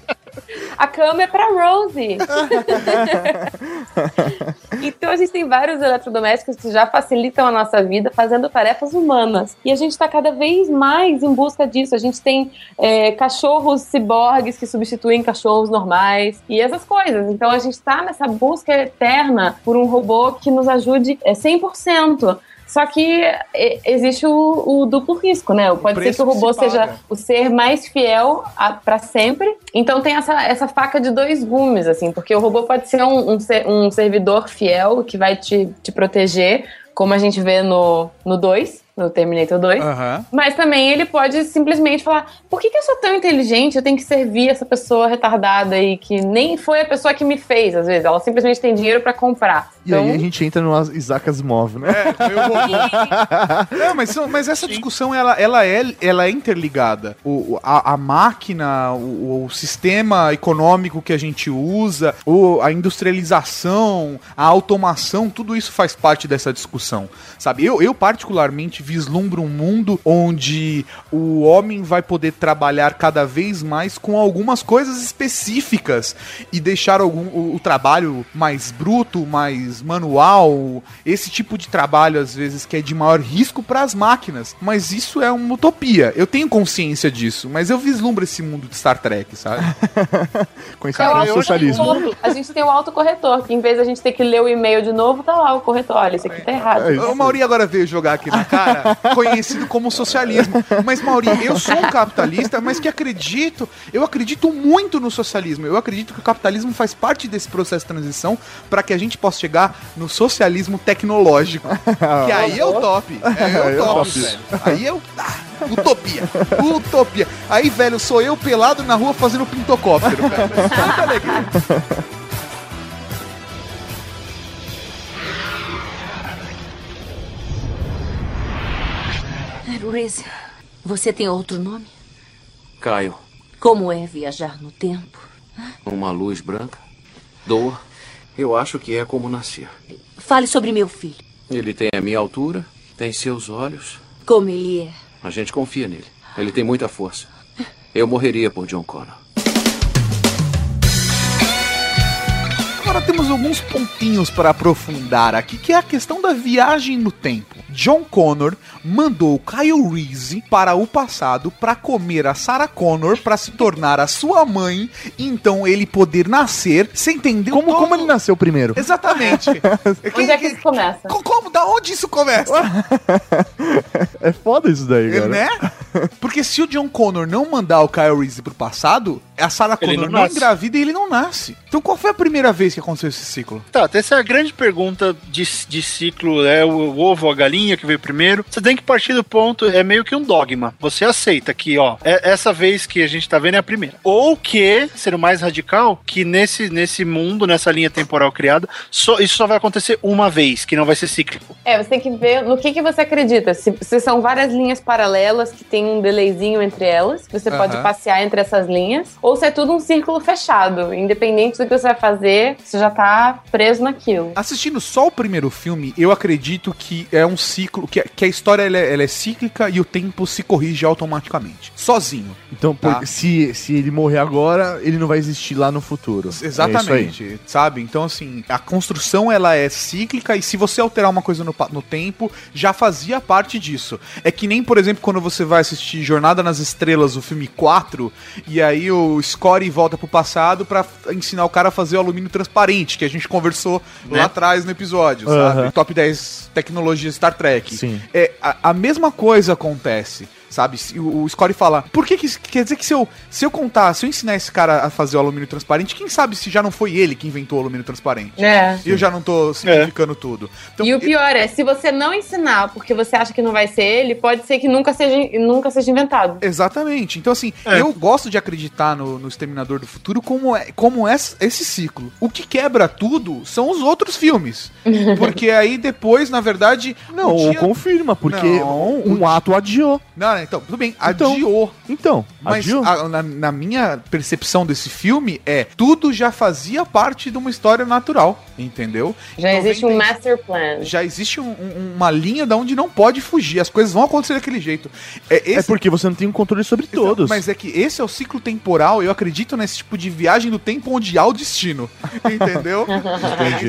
[SPEAKER 7] A cama é pra Rosie. então a gente tem vários eletrodomésticos que já facilitam a nossa vida fazendo tarefas humanas. E a gente está cada vez mais em busca disso. A gente tem é, cachorros ciborgues que substituem cachorros normais e essas coisas. Então a gente está nessa busca eterna por um robô que nos ajude é, 100%. Só que é, existe o, o duplo risco, né? Pode ser que o
[SPEAKER 4] que
[SPEAKER 7] robô
[SPEAKER 4] se paga.
[SPEAKER 7] seja o ser mais fiel para sempre. Então tem essa, essa faca de dois gumes, assim, porque o robô pode ser um, um, um servidor fiel que vai te, te proteger, como a gente vê no 2, no Terminator 2.
[SPEAKER 4] Aham.
[SPEAKER 7] Mas também ele pode simplesmente falar: por que, que eu sou tão inteligente? Eu tenho que servir essa pessoa retardada e que nem foi a pessoa que me fez, às vezes. Ela simplesmente tem dinheiro pra comprar.
[SPEAKER 5] E aí a gente entra no Isaac Asimov, né?
[SPEAKER 4] Não, mas, mas essa discussão ela, ela, é, ela é interligada. O, o- a, a máquina, o, o sistema econômico que a gente usa, o, a industrialização, a automação, tudo isso faz parte dessa discussão. Sabe? Eu, eu, particularmente, vislumbro um mundo onde o homem vai poder trabalhar cada vez mais com algumas coisas específicas e deixar algum, o, o trabalho mais bruto, mais manual, esse tipo de trabalho, às vezes, que é de maior risco para as máquinas. Mas isso é uma utopia. Eu tenho consciência disso, mas eu vislumbro esse mundo de Star Trek, sabe?
[SPEAKER 5] Com esse
[SPEAKER 7] É
[SPEAKER 5] socialismo.
[SPEAKER 7] A gente tem o autocorretor, que em vez da gente ter que ler o e-mail de novo, tá lá o corretor. Olha, isso aqui tá errado.
[SPEAKER 4] O Mauri agora veio jogar aqui na cara, conhecido como socialismo. Mas, Mauri, eu sou um capitalista, mas que acredito, eu acredito muito no socialismo. Eu acredito que o capitalismo faz parte desse processo de transição para que a gente possa chegar no socialismo tecnológico. Que aí é o top. É,
[SPEAKER 5] Aí
[SPEAKER 4] é
[SPEAKER 5] é
[SPEAKER 4] o top,
[SPEAKER 5] top.
[SPEAKER 4] velho. Aí é o. Ah, utopia. Utopia. Aí, velho, sou eu pelado na rua fazendo pintocóptero, velho. Muita alegria.
[SPEAKER 9] Reese, você tem outro nome?
[SPEAKER 8] Caio,
[SPEAKER 9] Como é viajar no tempo?
[SPEAKER 8] uma luz branca. Dor. Eu acho que é como nascer.
[SPEAKER 9] Fale sobre meu filho.
[SPEAKER 8] Ele tem a minha altura, tem seus olhos.
[SPEAKER 9] Como ele é.
[SPEAKER 8] A gente confia nele. Ele tem muita força. Eu morreria por John Connor.
[SPEAKER 4] Agora temos alguns pontinhos para aprofundar aqui, que é a questão da viagem no tempo. John Connor mandou Kyle Reese para o passado para comer a Sarah Connor para se tornar a sua mãe, e então ele poder nascer. Você entendeu?
[SPEAKER 5] Como,
[SPEAKER 4] todo-
[SPEAKER 5] como ele nasceu primeiro?
[SPEAKER 4] Exatamente.
[SPEAKER 7] Onde é que isso começa?
[SPEAKER 4] Co- Como? Da onde isso começa?
[SPEAKER 5] É foda isso daí, cara.
[SPEAKER 4] né? Porque se o John Connor não mandar o Kyle Reese pro passado, a Sarah
[SPEAKER 6] Ele
[SPEAKER 4] Connor
[SPEAKER 6] não
[SPEAKER 4] não, engravida e ele não nasce. Então qual foi a primeira vez que aconteceu esse ciclo?
[SPEAKER 6] Tá, essa é a grande pergunta de, de ciclo, é o, o ovo ou a galinha que veio primeiro. Você tem que partir do ponto, é meio que um dogma. Você aceita que, ó, é- essa vez que a gente tá vendo é a primeira. Ou que, ser o mais radical, que nesse, nesse mundo, nessa linha temporal criada, só, isso só vai acontecer uma vez, que não vai ser cíclico.
[SPEAKER 7] É, você tem que ver no que, que você acredita. Se, se são várias linhas paralelas que tem um delayzinho entre elas, que você pode passear entre essas linhas, ou se é tudo um círculo fechado. Independente do que você vai fazer, você já tá preso naquilo.
[SPEAKER 4] Assistindo só o primeiro filme, eu acredito que é um ciclo, que, que a história ela é, ela é cíclica e o tempo se corrige automaticamente. Sozinho.
[SPEAKER 5] Então,
[SPEAKER 4] Tá.
[SPEAKER 5] se, se ele morrer agora, ele não vai existir lá no futuro. É.
[SPEAKER 4] Exatamente, sabe? Então, assim, a construção ela é cíclica e se você alterar uma coisa no, no tempo, já fazia parte disso. É que nem, por exemplo, quando você vai assistir Jornada nas Estrelas, o filme 4, e aí o Scotty volta pro passado pra f- ensinar o cara a fazer o alumínio transparente, que a gente conversou
[SPEAKER 6] Né?
[SPEAKER 4] lá atrás no episódio,
[SPEAKER 5] Aham.
[SPEAKER 4] sabe? Top 10 tecnologias Star Trek.
[SPEAKER 5] Sim.
[SPEAKER 4] É, a, a mesma coisa acontece. Sabe, Se o, o Scotty fala, por que que quer dizer que se eu, se eu contar, se eu ensinar esse cara a fazer o alumínio transparente, quem sabe se já não foi ele que inventou o alumínio transparente?
[SPEAKER 7] É.
[SPEAKER 4] E eu já não tô simplificando tudo. Então,
[SPEAKER 7] e o pior é, se você não ensinar porque você acha que não vai ser ele, pode ser que nunca seja, nunca seja inventado.
[SPEAKER 4] Exatamente. Então, assim,
[SPEAKER 6] É.
[SPEAKER 4] eu gosto de acreditar no, no Exterminador do Futuro como, é, como é esse ciclo. O que quebra tudo são os outros filmes. Porque aí depois, na verdade.
[SPEAKER 5] Não,
[SPEAKER 4] dia-
[SPEAKER 5] confirma, porque
[SPEAKER 4] Não,
[SPEAKER 5] um ato adiou.
[SPEAKER 4] Não, não, então, tudo bem,
[SPEAKER 5] Então,
[SPEAKER 4] adiou.
[SPEAKER 5] Então,
[SPEAKER 4] Mas
[SPEAKER 5] adiou.
[SPEAKER 4] a- na, na minha percepção desse filme é tudo já fazia parte de uma história natural, entendeu?
[SPEAKER 7] Já
[SPEAKER 4] Então
[SPEAKER 7] existe
[SPEAKER 4] vem
[SPEAKER 7] um master plan.
[SPEAKER 4] Já existe um- um- uma linha da onde não pode fugir. As coisas vão acontecer daquele jeito. É,
[SPEAKER 5] É
[SPEAKER 4] esse-
[SPEAKER 5] porque você não tem um controle sobre
[SPEAKER 4] Exato,
[SPEAKER 5] todos.
[SPEAKER 4] Mas é que esse é o ciclo temporal. Eu acredito nesse tipo de viagem do tempo onde há o destino. Entendeu?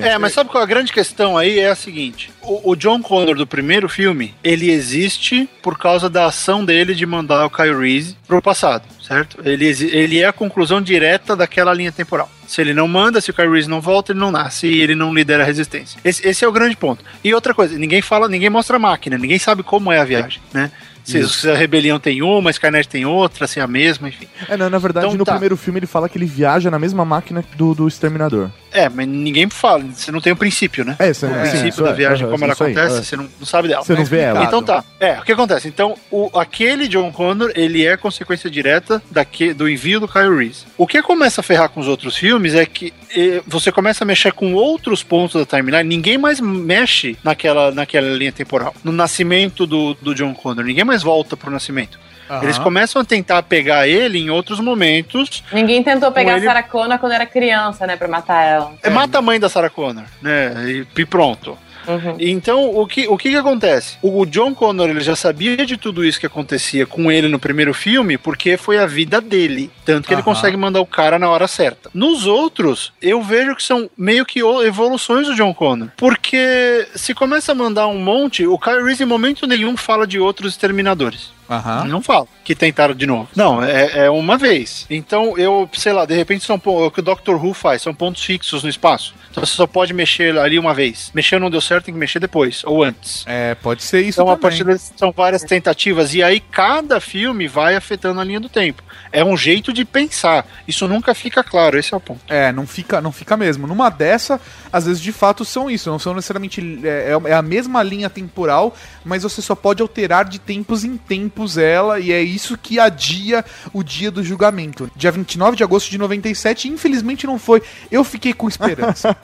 [SPEAKER 6] É, mas sabe qual é a grande questão aí? É a seguinte: o, o John Connor do primeiro filme, ele existe por causa da ação dele de mandar o Kyle Reese pro passado, certo? Ele, ele é a conclusão direta daquela linha temporal. Se ele não manda, se o Kyle Reese não volta, ele não nasce e ele não lidera a resistência. Esse, esse é o grande ponto. E outra coisa, ninguém fala, ninguém mostra a máquina, ninguém sabe como é a viagem, né? Se, se a rebelião tem uma, a Skynet tem outra, se é a mesma, enfim.
[SPEAKER 5] É, não, na verdade,
[SPEAKER 6] Então
[SPEAKER 5] no
[SPEAKER 6] tá.
[SPEAKER 5] primeiro filme ele fala que ele viaja na mesma máquina do, do Exterminador.
[SPEAKER 6] É, mas ninguém fala, você não tem o princípio, né?
[SPEAKER 5] É, isso
[SPEAKER 6] o
[SPEAKER 5] é,
[SPEAKER 6] princípio da
[SPEAKER 5] é,
[SPEAKER 6] viagem,
[SPEAKER 5] aham,
[SPEAKER 6] como ela
[SPEAKER 5] isso aí,
[SPEAKER 6] acontece,
[SPEAKER 5] é.
[SPEAKER 6] você não, não sabe dela.
[SPEAKER 5] Você não vê ela.
[SPEAKER 6] Então tá. É, o que acontece? Então, o, aquele John Connor, ele é consequência direta daque, do envio do Kyle Reese. O que começa a ferrar com os outros filmes é que eh, você começa a mexer com outros pontos da timeline, ninguém mais mexe naquela, naquela linha temporal. No nascimento do, do John Connor, ninguém mais volta pro nascimento.
[SPEAKER 4] Aham.
[SPEAKER 6] Eles começam a tentar pegar ele em outros momentos.
[SPEAKER 7] Ninguém tentou pegar
[SPEAKER 6] ele-
[SPEAKER 7] a Sarah Connor quando era criança, né? Pra matar ela.
[SPEAKER 6] É, mata a mãe da Sarah Connor, né? E, e pronto.
[SPEAKER 7] Uhum.
[SPEAKER 6] Então, o que, o que que acontece? O John Connor ele já sabia de tudo isso que acontecia com ele no primeiro filme, porque foi a vida dele. Tanto que ele
[SPEAKER 4] Aham.
[SPEAKER 6] consegue mandar o cara na hora certa. Nos outros, eu vejo que são meio que evoluções do John Connor. Porque se começa a mandar um monte, o Kyle Reese em momento nenhum fala de outros exterminadores.
[SPEAKER 4] Aham.
[SPEAKER 6] Não fala que tentaram de novo. Não, é, é uma vez. Então, eu, sei lá, de repente são é o que o Doctor Who faz, são pontos fixos no espaço. Então você só pode mexer ali uma vez. Mexer não deu certo, tem que mexer depois, ou antes.
[SPEAKER 4] É, pode ser isso
[SPEAKER 6] Então, a
[SPEAKER 4] também.
[SPEAKER 6] partir desse, são várias tentativas, e aí cada filme vai afetando a linha do tempo. É um jeito de pensar. Isso nunca fica claro, esse é o ponto.
[SPEAKER 4] É, não fica, não fica mesmo. Numa dessa, às vezes de fato são isso, não são necessariamente. É, é a mesma linha temporal, mas você só pode alterar de tempos em tempos ela, e é isso que adia o dia do julgamento. Dia 29 de agosto de 97, infelizmente não foi. Eu fiquei com esperança.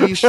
[SPEAKER 4] Eu, isso.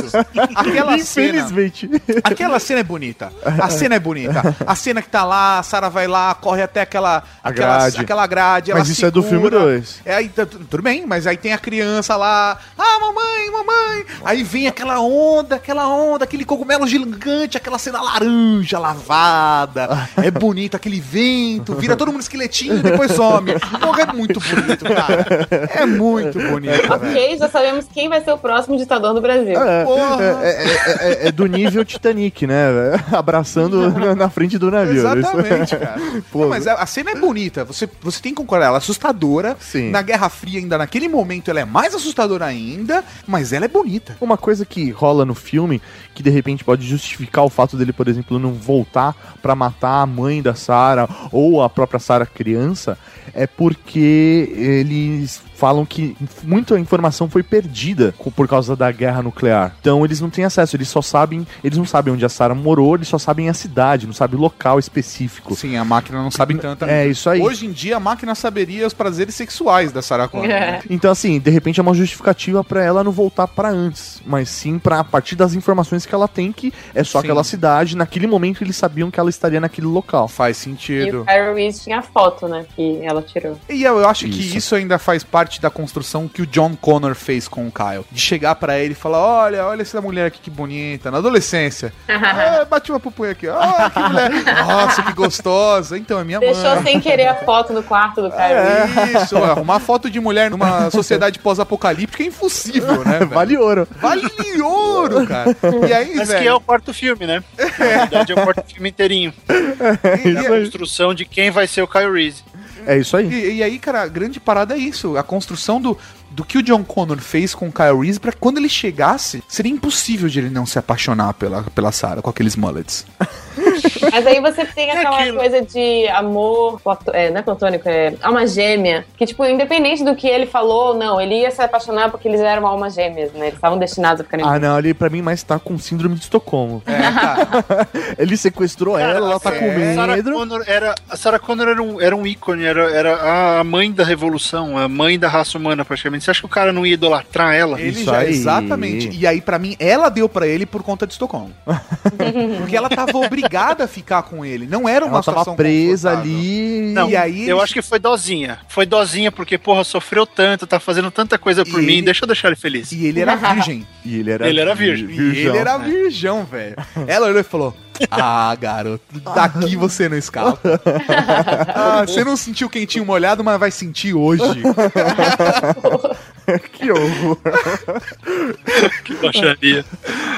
[SPEAKER 4] Aquela cena.
[SPEAKER 5] Infelizmente.
[SPEAKER 4] Aquela cena é bonita. A cena é bonita. A cena que tá lá, a Sarah vai lá, corre até aquela
[SPEAKER 5] A
[SPEAKER 4] aquela
[SPEAKER 5] grade.
[SPEAKER 4] aquela grade. ela
[SPEAKER 5] Mas isso é do filme
[SPEAKER 4] segura.
[SPEAKER 5] 2.
[SPEAKER 4] É, aí, tá- tudo bem, mas aí tem a criança lá. Ah, mamãe, mamãe. Aí vem aquela onda, aquela onda, aquele cogumelo gigante, aquela cena laranja lavada. É bonito, aquele vento, vira todo mundo esqueletinho e depois some. Porra, é muito bonito, cara. É muito bonito, velho.
[SPEAKER 7] Ok, já sabemos quem vai ser o próximo ditador do Brasil.
[SPEAKER 5] É,
[SPEAKER 4] Porra.
[SPEAKER 5] é, é- é- é do nível Titanic, né? Abraçando na, na frente do navio.
[SPEAKER 4] Exatamente, cara. Não, mas a, cena é bonita, você, você tem que concordar, ela é assustadora.
[SPEAKER 5] Sim.
[SPEAKER 4] Na Guerra Fria, ainda naquele momento, ela é mais assustadora ainda, mas ela é bonita.
[SPEAKER 5] Uma coisa que rola no filme, que de repente pode justificar o fato dele, por exemplo, não voltar pra matar a mãe da Sarah ou a própria Sarah criança, é porque eles falam que muita informação foi perdida por causa da guerra nuclear. Então eles não têm acesso, eles só sabem, eles não sabem onde a Sarah morou, eles só sabem a cidade, não sabem o local específico.
[SPEAKER 4] Sim, a máquina não sabe tanto.
[SPEAKER 5] É isso aí.
[SPEAKER 4] Hoje em dia, a máquina saberia os prazeres sexuais da Sarah Connor. né?
[SPEAKER 5] Então, assim, de repente é uma justificativa pra ela não voltar pra antes, mas sim pra a partir das informações que ela tem, que é só
[SPEAKER 4] Sim.
[SPEAKER 5] aquela cidade. Naquele momento eles sabiam que ela estaria naquele local.
[SPEAKER 4] Faz
[SPEAKER 7] E
[SPEAKER 4] sentido.
[SPEAKER 7] o Kyle Reese tinha a foto, né? Que ela tirou.
[SPEAKER 4] E eu, eu acho que
[SPEAKER 5] Isso.
[SPEAKER 4] isso ainda faz parte da construção que o John Connor fez com o Kyle. De chegar pra ele e falar: Olha, olha essa mulher aqui que bonita, na adolescência. ah, bati uma pupunha aqui, ó, que mulher. Nossa, que gostosa. Então, é minha
[SPEAKER 7] Deixou
[SPEAKER 4] mãe.
[SPEAKER 7] sem querer a foto do quarto do Kyle
[SPEAKER 5] É.
[SPEAKER 4] Isso, arrumar foto de mulher numa sociedade pós-apocalíptica é impossível, né? velho?
[SPEAKER 5] Vale ouro.
[SPEAKER 4] Vale ouro, cara. E aí,
[SPEAKER 6] Mas
[SPEAKER 4] velho,
[SPEAKER 6] que é o quarto filme, né? Na verdade, é o quarto filme inteirinho.
[SPEAKER 4] e-
[SPEAKER 6] a construção de quem vai ser o Kyle Reese.
[SPEAKER 5] É isso aí.
[SPEAKER 4] E, e aí, cara, a grande parada é isso. A construção do, do que o John Connor fez com o Kyle Reese pra quando ele chegasse, seria impossível de ele não se apaixonar pela, pela Sarah com aqueles mullets.
[SPEAKER 7] Mas aí você tem aquela
[SPEAKER 6] aquilo.
[SPEAKER 7] coisa de amor, é, não é platônico, é alma gêmea. Que, tipo, independente do que ele falou, não, ele ia se apaixonar porque eles eram almas gêmeas, né? Eles estavam destinados a ficarem
[SPEAKER 5] Ah, não, ali pra mim mais tá com síndrome de Estocolmo.
[SPEAKER 4] É, cara.
[SPEAKER 5] Ele sequestrou ela, ela tá
[SPEAKER 6] é,
[SPEAKER 5] com
[SPEAKER 6] Sarah
[SPEAKER 5] medo.
[SPEAKER 6] Connor era, a Sarah Connor era um, era um ícone, era, era a mãe da revolução, a mãe da raça humana, praticamente. Você acha que o cara não ia idolatrar ela?
[SPEAKER 4] Ele
[SPEAKER 5] Isso
[SPEAKER 4] já,
[SPEAKER 5] aí.
[SPEAKER 4] exatamente. E aí, pra mim, ela deu pra ele por conta de Estocolmo. Porque ela tava obrigada a ficar com ele. Não era uma
[SPEAKER 5] Ela tava
[SPEAKER 4] situação
[SPEAKER 5] presa
[SPEAKER 4] confortável.
[SPEAKER 5] ali.
[SPEAKER 6] Não,
[SPEAKER 4] E aí
[SPEAKER 6] eu acho que foi dozinha. Foi dozinha porque, porra, sofreu tanto, tá fazendo tanta coisa por
[SPEAKER 4] E
[SPEAKER 6] mim,
[SPEAKER 4] ele-
[SPEAKER 6] deixa eu deixar ele feliz.
[SPEAKER 4] E ele era virgem.
[SPEAKER 5] E ele era,
[SPEAKER 6] Ele era virgem.
[SPEAKER 4] E
[SPEAKER 5] virgão.
[SPEAKER 4] ele era virgão, velho. Ela olhou e falou: Ah, garoto, daqui você não escapa. Ah, você não sentiu quentinho molhado, mas vai sentir hoje.
[SPEAKER 5] Que horror.
[SPEAKER 6] Que baixaria.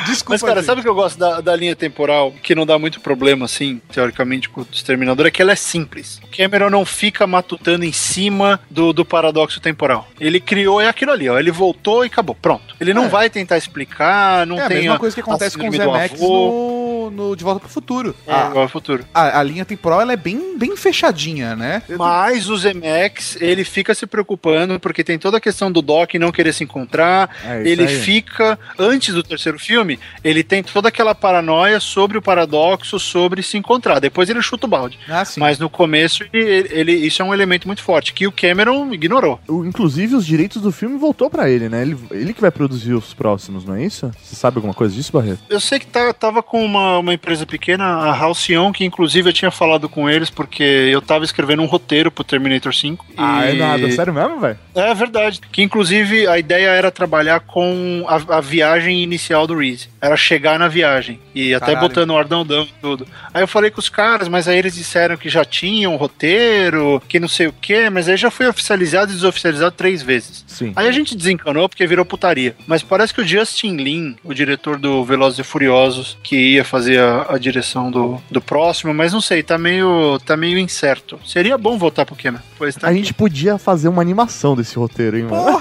[SPEAKER 4] Desculpa.
[SPEAKER 6] Mas, cara,
[SPEAKER 4] gente.
[SPEAKER 6] sabe o que eu gosto da, da linha temporal, que não dá muito problema, assim, teoricamente, com o Exterminador, é que ela é simples. O Cameron não fica matutando em cima do, do paradoxo temporal. Ele criou, é aquilo ali, ó. Ele voltou e acabou. Pronto. Ele não
[SPEAKER 4] É.
[SPEAKER 6] vai tentar explicar, não
[SPEAKER 4] É a
[SPEAKER 6] tem
[SPEAKER 4] mesma coisa que acontece com o Zé Max no, no, De Volta pro Futuro.
[SPEAKER 6] É,
[SPEAKER 4] a,
[SPEAKER 6] igual ao futuro.
[SPEAKER 4] a, a linha temporal ela é bem, bem fechadinha, né?
[SPEAKER 6] Mas o Zemex, ele fica se preocupando porque tem toda a questão do Doc não querer se encontrar.
[SPEAKER 5] É,
[SPEAKER 6] ele
[SPEAKER 5] aí.
[SPEAKER 6] fica, antes do terceiro filme, ele tem toda aquela paranoia sobre o paradoxo, sobre se encontrar. Depois ele chuta o balde.
[SPEAKER 4] Ah.
[SPEAKER 6] Mas no começo, ele, ele- isso é um elemento muito forte, que o Cameron ignorou.
[SPEAKER 5] O- Inclusive, os direitos do filme voltou pra ele, né? Ele, ele que vai produzir os próximos, não é isso? Você sabe alguma coisa disso, Barreto?
[SPEAKER 6] Eu sei que tá, tava com uma, uma empresa pequena, a Halcyon, que inclusive eu tinha falado com eles porque eu tava escrevendo um roteiro pro Terminator 5.
[SPEAKER 5] Ah, é
[SPEAKER 6] e-
[SPEAKER 5] nada. Sério mesmo, velho?
[SPEAKER 6] É verdade. Que inclusive a ideia era trabalhar com a, a viagem inicial do Reese. Era chegar na viagem. E até
[SPEAKER 4] Caralho.
[SPEAKER 6] botando o Ardão e tudo. Aí eu falei com os caras, mas aí eles disseram que já tinham um roteiro, que não sei o quê, mas aí já foi oficializado e desoficializado três vezes.
[SPEAKER 5] Sim.
[SPEAKER 6] Aí a gente desencanou porque virou putaria. Mas parece que o Justin Lin, o diretor do Velozes e Furiosos, que ia fazer a, a direção do, do próximo, mas não sei, tá meio, tá meio incerto. Seria bom voltar pro Cameron. Pois tá
[SPEAKER 5] A gente podia fazer uma animação desse roteiro, hein, mano?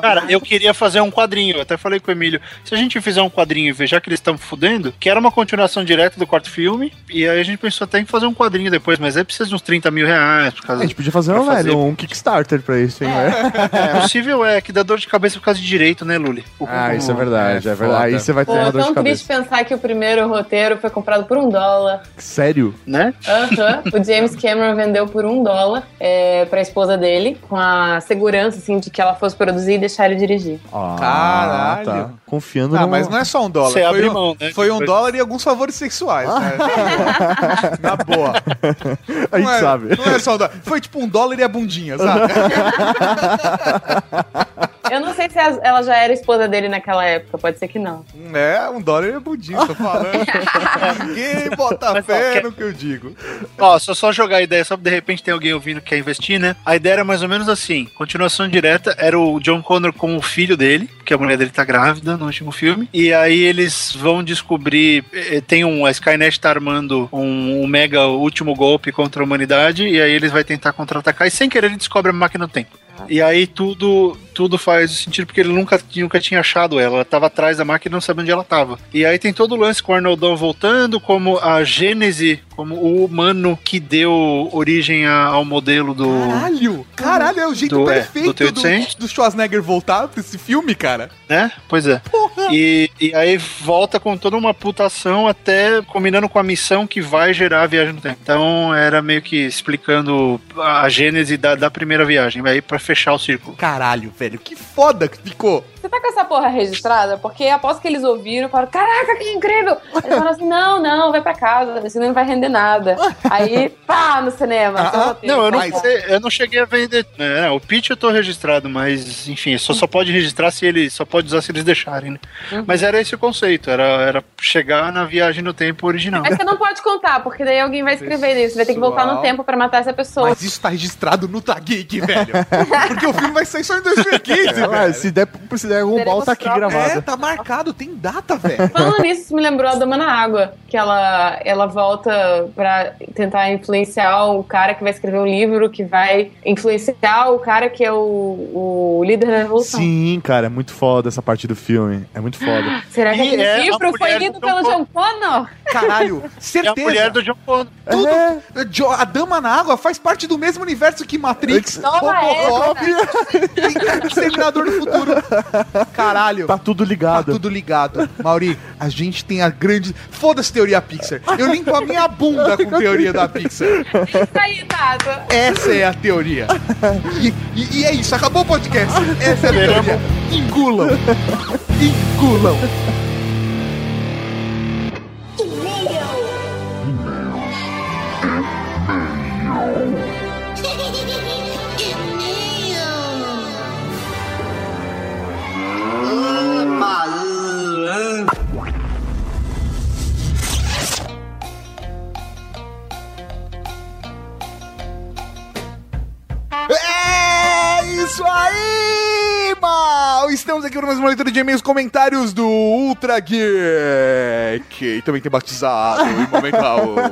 [SPEAKER 6] Cara, eu queria fazer um quadrinho. Eu até falei com o Emílio: se a gente fizer um quadrinho e ver já que eles estão fudendo, que era uma continuação direta do quarto filme, e aí a gente pensou até em fazer um quadrinho depois, mas aí precisa de uns 30 mil reais. Por causa
[SPEAKER 5] A gente podia fazer, um, velho, um Kickstarter pra isso, hein, velho?
[SPEAKER 6] É, possível é que dá dor de cabeça por causa de direito, né, Luli? O-
[SPEAKER 5] Ah, isso é verdade, é,
[SPEAKER 4] É
[SPEAKER 5] verdade. Aí você vai ter
[SPEAKER 7] Pô,
[SPEAKER 5] uma dor de
[SPEAKER 7] tão
[SPEAKER 5] cabeça.
[SPEAKER 7] triste pensar que o primeiro roteiro foi comprado por um dólar.
[SPEAKER 5] Sério?
[SPEAKER 6] Né?
[SPEAKER 7] Aham. O James Cameron vendeu por um dólar é, pra esposa dele, com a segurança, assim, de que ela fosse produzir e deixar ele dirigir.
[SPEAKER 5] Ah,
[SPEAKER 4] Caralho.
[SPEAKER 5] Tá. Confiando
[SPEAKER 4] Ah,
[SPEAKER 5] no...
[SPEAKER 4] mas não é só um dólar.
[SPEAKER 6] Você
[SPEAKER 4] foi
[SPEAKER 6] abre
[SPEAKER 4] um,
[SPEAKER 6] mão, né?
[SPEAKER 4] Foi um dólar e alguns favores sexuais, né? Na boa.
[SPEAKER 5] A gente
[SPEAKER 4] não é,
[SPEAKER 5] sabe.
[SPEAKER 4] Não é só um dólar. Foi tipo um dólar e a bundinha, sabe?
[SPEAKER 7] Eu não sei se ela já era esposa dele naquela época, pode ser que não.
[SPEAKER 4] é, um dólar a bundinha, tô falando. Ninguém bota
[SPEAKER 6] Mas, ó,
[SPEAKER 4] fé
[SPEAKER 6] quer-
[SPEAKER 4] no que eu digo.
[SPEAKER 6] Ó, só, só jogar a ideia, só de repente tem alguém ouvindo que quer investir, né? A ideia era mais ou menos assim: continuação direta era o John Connor com o filho dele, porque a mulher dele tá grávida no último filme. E aí eles vão descobrir. eh, Tem um. A Skynet tá armando um, um mega último golpe contra a humanidade. E aí eles vão tentar contra-atacar. E sem querer ele descobre a máquina do tempo. E aí tudo tudo faz sentido porque ele nunca, nunca tinha achado ela. Ela tava atrás da máquina e não sabia onde ela tava. E aí tem todo o lance com o Arnoldão voltando, como a gênese, como o humano que deu origem a- ao modelo do.
[SPEAKER 4] Caralho! Caralho, é o jeito
[SPEAKER 6] Do- é,
[SPEAKER 4] perfeito
[SPEAKER 6] do
[SPEAKER 4] do,
[SPEAKER 6] T-800.
[SPEAKER 4] do Schwarzenegger voltar pra esse filme, cara.
[SPEAKER 6] Né? Pois é. E, e aí volta com toda uma putação até combinando com a missão que vai gerar a viagem no tempo. Então era meio que explicando a gênese da, da primeira viagem, aí pra fechar o círculo.
[SPEAKER 4] Caralho, velho, que foda que ficou.
[SPEAKER 7] Você tá com essa porra registrada? Porque após que eles ouviram, falaram: Caraca, que incrível! Eles falaram assim: Não, não, vai pra casa, senão não vai render nada. Aí, pá, no cinema.
[SPEAKER 4] Ah, ah,
[SPEAKER 6] Não, eu não, eu não cheguei a vender. né, o pitch eu tô registrado, mas enfim, só, só pode registrar se ele. Só pode usar se eles deixarem, né?
[SPEAKER 7] Uhum.
[SPEAKER 6] Mas era esse o conceito, era, era chegar na viagem no tempo original.
[SPEAKER 7] Mas você não pode contar, porque daí alguém vai escrever isso. Você vai ter que voltar no tempo pra matar essa pessoa.
[SPEAKER 4] Mas isso tá registrado no Tageek, velho. Porque o filme vai sair só em 2015,
[SPEAKER 5] Ah,
[SPEAKER 4] velho.
[SPEAKER 5] se der, se der um
[SPEAKER 7] Teremos
[SPEAKER 5] bal, tá aqui gravado.
[SPEAKER 4] É, tá marcado, tem data, velho.
[SPEAKER 7] Falando nisso, isso me lembrou a Dama na Água, que ela, ela volta pra tentar influenciar o cara que vai escrever um livro, que vai influenciar o cara que é o, o líder da revolução.
[SPEAKER 5] Sim, cara, é muito foda essa parte do filme. É muito foda.
[SPEAKER 7] Será que
[SPEAKER 6] E
[SPEAKER 7] aquele
[SPEAKER 6] é
[SPEAKER 7] livro foi lido
[SPEAKER 6] do
[SPEAKER 7] pelo
[SPEAKER 6] John
[SPEAKER 7] John Connor?
[SPEAKER 4] Caralho,
[SPEAKER 6] É a
[SPEAKER 4] certeza.
[SPEAKER 6] mulher do John Connor.
[SPEAKER 4] Tudo,
[SPEAKER 5] É.
[SPEAKER 4] A Dama na Água faz parte do mesmo universo que Matrix,
[SPEAKER 7] Nova
[SPEAKER 4] Robocop Exterminador do Futuro. Caralho.
[SPEAKER 5] Tá tudo
[SPEAKER 4] Tá
[SPEAKER 5] ligado.
[SPEAKER 4] tudo ligado. Mauri, a gente tem a grande. Foda-se teoria Pixar. Eu limpo a minha bunda com teoria da Pixar.
[SPEAKER 7] Isso aí, Tato.
[SPEAKER 4] Essa é a teoria. E, e- e é isso, acabou o podcast. Essa é a teoria. Engulam. Engulam. Isso aí, mal! Estamos aqui para mais uma leitura de e-mails comentários do Ultra Geek. E também tem batizado em momento Raul.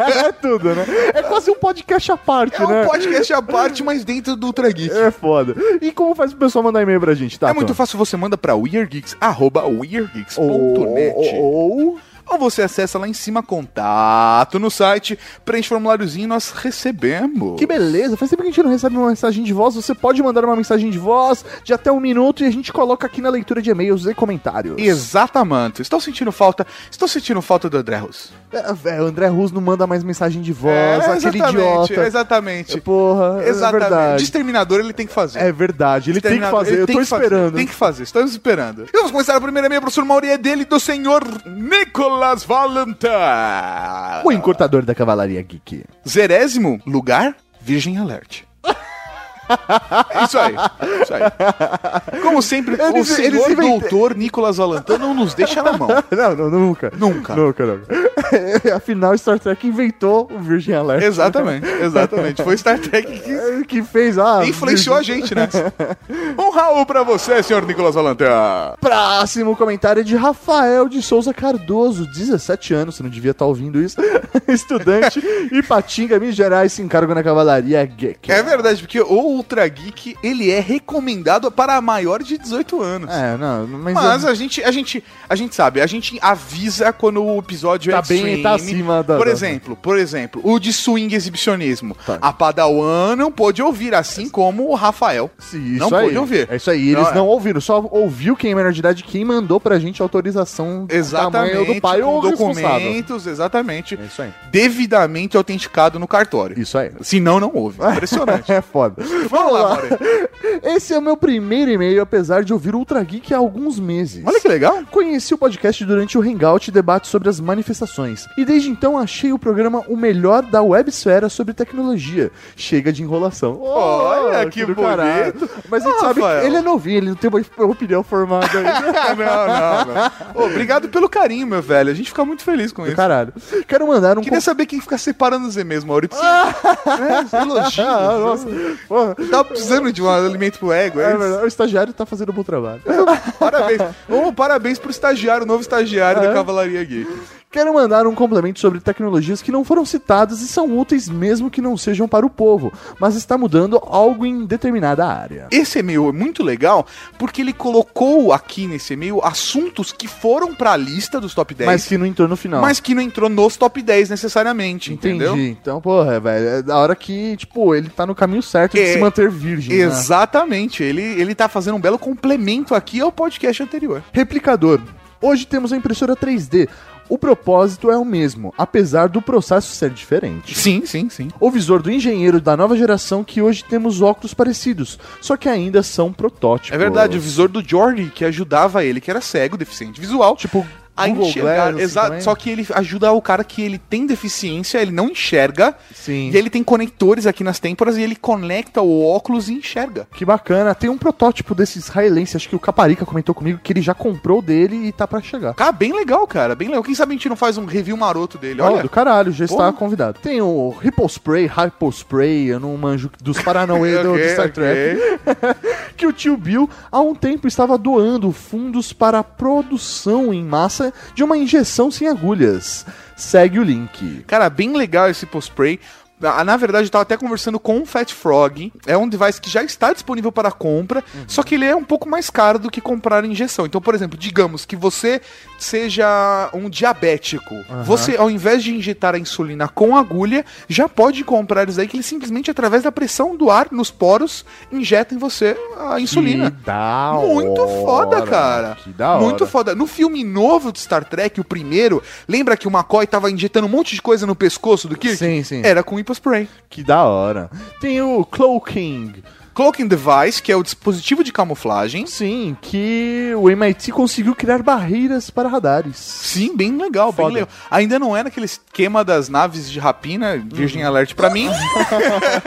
[SPEAKER 5] É tudo, né? É quase um podcast à parte,
[SPEAKER 4] É
[SPEAKER 5] né?
[SPEAKER 4] um podcast à parte, mas dentro do Ultra Geek.
[SPEAKER 5] É foda. E como faz o pessoal mandar e-mail pra gente, tá?
[SPEAKER 4] É muito fácil, você manda pra weirdgeeks, arroba weirdgeeks.net.
[SPEAKER 5] Ou...
[SPEAKER 4] ou você acessa lá em cima contato no site, preenche o formuláriozinho e nós recebemos.
[SPEAKER 5] Que beleza, faz tempo que a gente não recebe uma mensagem de voz. Você pode mandar uma mensagem de voz de até um minuto e a gente coloca aqui na leitura de e-mails e comentários.
[SPEAKER 4] Exatamente. Estou sentindo falta. Estou sentindo falta do André Russo.
[SPEAKER 5] É, velho, o André Rus não manda mais mensagem de voz,
[SPEAKER 4] É,
[SPEAKER 5] aquele idiota.
[SPEAKER 4] Exatamente.
[SPEAKER 5] Porra,
[SPEAKER 4] Exatamente.
[SPEAKER 5] é verdade.
[SPEAKER 4] Exterminador ele tem que fazer.
[SPEAKER 5] É verdade, ele tem que fazer, eu tô
[SPEAKER 4] que fazer,
[SPEAKER 5] esperando.
[SPEAKER 4] Tem que fazer, estamos esperando. E vamos começar a primeira e-mail, professor Mauri, é dele, do senhor Nicolas
[SPEAKER 5] O encurtador da Cavalaria Geek.
[SPEAKER 4] Zerésimo lugar, Virgem Alert. É Isso aí, isso aí. Como sempre, o
[SPEAKER 5] Eles-
[SPEAKER 4] senhor
[SPEAKER 5] eles
[SPEAKER 4] doutor Nicolas Valentin não nos deixa na mão.
[SPEAKER 5] Não, não, nunca.
[SPEAKER 4] Nunca.
[SPEAKER 5] Nunca, nunca. Afinal, Star Trek inventou o Virgin Alert.
[SPEAKER 4] Exatamente, exatamente. Foi Star Trek que
[SPEAKER 5] que fez a.
[SPEAKER 4] influenciou a gente, né? Um Raul pra você, senhor Nicolas Valentin.
[SPEAKER 5] Próximo comentário é de Rafael de Souza Cardoso, 17 anos, você não devia estar ouvindo isso. Estudante e Patinga, Minas Gerais, se encarga na Cavalaria Geek.
[SPEAKER 4] É verdade, porque o Ultra Geek, ele é recomendado para maior de 18 anos.
[SPEAKER 5] É, não, mas.
[SPEAKER 4] Mas a gente, a gente, a gente sabe, a gente avisa quando o episódio
[SPEAKER 5] Tá
[SPEAKER 4] é
[SPEAKER 5] bem- tá acima da-
[SPEAKER 4] Por
[SPEAKER 5] da-
[SPEAKER 4] exemplo, por exemplo, o de swing exibicionismo.
[SPEAKER 5] Tá.
[SPEAKER 4] A Padawan não pôde ouvir, assim como o Rafael.
[SPEAKER 5] Sim,
[SPEAKER 4] não
[SPEAKER 5] aí.
[SPEAKER 4] pôde ouvir.
[SPEAKER 5] É isso aí, eles
[SPEAKER 4] Não,
[SPEAKER 5] não,
[SPEAKER 4] é.
[SPEAKER 5] ouviram, só ouviu quem é menor de idade, quem mandou pra gente a autorização do
[SPEAKER 4] Exatamente,
[SPEAKER 5] tamanho do pai ou
[SPEAKER 4] documentos, exatamente,
[SPEAKER 5] É isso aí.
[SPEAKER 4] devidamente autenticado no cartório.
[SPEAKER 5] Isso aí.
[SPEAKER 4] Senão, não houve. Impressionante.
[SPEAKER 5] É foda.
[SPEAKER 4] Vamos lá.
[SPEAKER 5] Esse é o meu primeiro e-mail, apesar de ouvir o Ultra Geek há alguns meses.
[SPEAKER 4] Olha que legal.
[SPEAKER 5] Conheci o podcast durante o Hangout e debate sobre as manifestações. E desde então achei o programa o melhor da websfera sobre tecnologia. Chega de enrolação.
[SPEAKER 4] Olha, que
[SPEAKER 5] do
[SPEAKER 4] bonito.
[SPEAKER 5] Mas a gente
[SPEAKER 4] Ah,
[SPEAKER 5] sabe
[SPEAKER 4] Rafael.
[SPEAKER 5] que ele é novinho, ele não tem uma opinião formada ainda.
[SPEAKER 4] não, não, não. Obrigado pelo carinho, meu velho. A gente fica muito feliz com
[SPEAKER 5] Do
[SPEAKER 4] isso.
[SPEAKER 5] caralho. Quero mandar um
[SPEAKER 4] Queria saber quem fica separando os e-mails, Maurício. É, elogios.
[SPEAKER 5] Ah, nossa. Porra.
[SPEAKER 4] Tava precisando de um alimento pro ego, é,
[SPEAKER 5] É o estagiário tá fazendo um bom trabalho.
[SPEAKER 4] Parabéns. Ô, parabéns pro estagiário, o novo estagiário
[SPEAKER 5] É.
[SPEAKER 4] da Cavalaria Geek.
[SPEAKER 5] Quero mandar um complemento sobre tecnologias que não foram citadas e são úteis mesmo que não sejam para o povo, mas está mudando algo em determinada área.
[SPEAKER 4] Esse e-mail é muito legal porque ele colocou aqui nesse e-mail assuntos que foram pra lista dos top 10,
[SPEAKER 5] Mas que não entrou no final.
[SPEAKER 4] mas que não entrou nos top 10 necessariamente,
[SPEAKER 5] Entendi.
[SPEAKER 4] entendeu?
[SPEAKER 5] Então, porra, velho, é da hora que, tipo, ele tá no caminho certo de
[SPEAKER 4] É,
[SPEAKER 5] se manter virgem. né?
[SPEAKER 4] Exatamente. Ele, ele tá fazendo um belo complemento aqui ao podcast anterior.
[SPEAKER 5] Replicador. Hoje temos a impressora 3D. O propósito é o mesmo, apesar do processo ser diferente.
[SPEAKER 4] Sim, sim, sim.
[SPEAKER 5] O visor do engenheiro da nova geração que hoje temos óculos parecidos, só que ainda são protótipos.
[SPEAKER 4] É verdade, o visor do Jordi que ajudava ele, que era cego, deficiente visual,
[SPEAKER 5] Tipo,
[SPEAKER 4] a
[SPEAKER 5] Google
[SPEAKER 4] enxergar.
[SPEAKER 5] Glass,
[SPEAKER 4] Exato. Só que ele ajuda o cara que ele tem deficiência, ele não enxerga.
[SPEAKER 5] Sim.
[SPEAKER 4] E ele tem conectores aqui nas têmporas e ele conecta o óculos e enxerga.
[SPEAKER 5] Que bacana. Tem um protótipo desses israelenses, acho que o Caparica comentou comigo que ele já comprou dele e tá pra chegar.
[SPEAKER 4] Cara, bem legal, cara. Bem legal. Quem sabe a gente não faz um review maroto dele?
[SPEAKER 5] Olha,
[SPEAKER 4] Olha.
[SPEAKER 5] do caralho, já está convidado. Tem o Ripple Spray, Hypo Spray, eu não manjo dos Paranauê do, do
[SPEAKER 4] Ok,
[SPEAKER 5] Star. Trek. que o tio Bill há um tempo estava doando fundos para a produção em massa de uma injeção sem agulhas. Segue o link.
[SPEAKER 4] Cara, bem legal esse post-spray. Na na verdade, eu tava até conversando com o Fat Frog. É um device que já está disponível para compra, só que ele é um pouco mais caro do que comprar injeção. Então, por exemplo, digamos que você seja um diabético. Você, ao invés de injetar a insulina com agulha, já pode comprar isso aí que ele simplesmente, através da pressão do ar nos poros, injeta em você a insulina.
[SPEAKER 5] Que da
[SPEAKER 4] Muito
[SPEAKER 5] hora,
[SPEAKER 4] foda, cara.
[SPEAKER 5] Que da hora.
[SPEAKER 4] Muito foda. No filme novo de Star Trek, o primeiro, lembra que o McCoy tava injetando um monte de coisa no pescoço do Kirk?
[SPEAKER 5] Sim, sim.
[SPEAKER 4] Era com Spray.
[SPEAKER 5] Que da hora. Tem o Cloaking.
[SPEAKER 4] Cloaking Device, que é o dispositivo de camuflagem.
[SPEAKER 5] Sim, que o MIT conseguiu criar barreiras para radares.
[SPEAKER 4] Sim, bem legal, bem
[SPEAKER 5] Foda.
[SPEAKER 4] legal. Ainda não é naquele esquema das naves de rapina, Virgin Alert pra mim.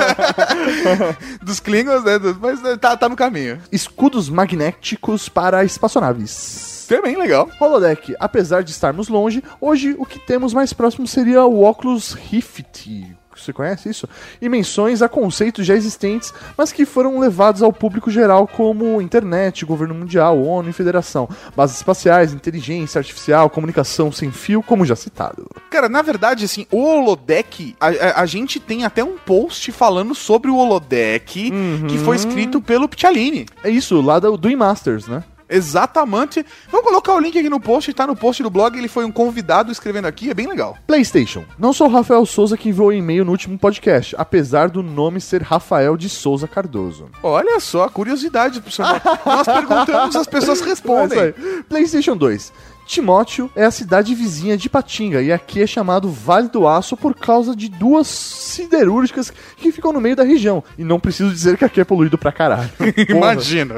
[SPEAKER 4] Dos Klingons, né? Mas eh, tá, tá no caminho.
[SPEAKER 5] Escudos magnéticos para espaçonaves.
[SPEAKER 4] Também legal.
[SPEAKER 5] Holodeck, apesar de estarmos longe, hoje o que temos mais próximo seria o óculos Rift. Você conhece isso? E menções a conceitos já existentes, mas que foram levados ao público geral como internet, governo mundial, ONU e federação, bases espaciais, inteligência artificial, comunicação sem fio, como já citado.
[SPEAKER 4] Cara, na verdade, assim, o holodeck, a, a- a gente tem até um post falando sobre o holodeck que foi escrito pelo Piccialini.
[SPEAKER 5] É isso, lá do, do Masters, né?
[SPEAKER 4] Exatamente. Vamos colocar o link aqui no post, tá no post do blog, ele foi um convidado escrevendo aqui, é bem legal.
[SPEAKER 5] PlayStation. Não sou o Rafael Souza que enviou e-mail no último podcast, apesar do nome ser Rafael de Souza Cardoso.
[SPEAKER 4] Olha só, curiosidade, professor. Nós perguntamos, as pessoas
[SPEAKER 5] É
[SPEAKER 4] respondem.
[SPEAKER 5] PlayStation 2. Timóteo é a cidade vizinha de Patinga e aqui é chamado Vale do Aço por causa de duas siderúrgicas que ficam no meio da região. E não preciso dizer que aqui é poluído pra caralho.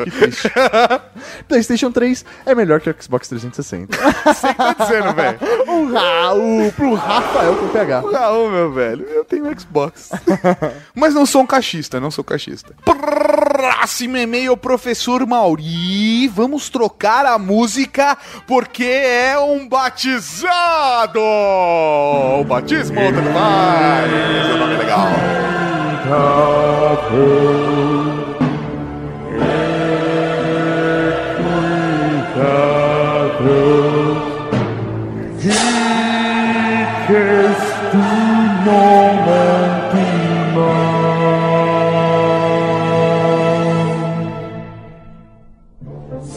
[SPEAKER 5] Que triste. PlayStation 3 é melhor que o Xbox 360.
[SPEAKER 4] Você tá dizendo, velho?
[SPEAKER 5] um Raul pro Rafael com PH.
[SPEAKER 4] Raul, meu velho, eu tenho Xbox. Mas não sou um cachista, não sou cachista. Próximo e-mail, professor Mauri. Vamos trocar a música porque é um batizado. O batismo do pai. Nome é legal.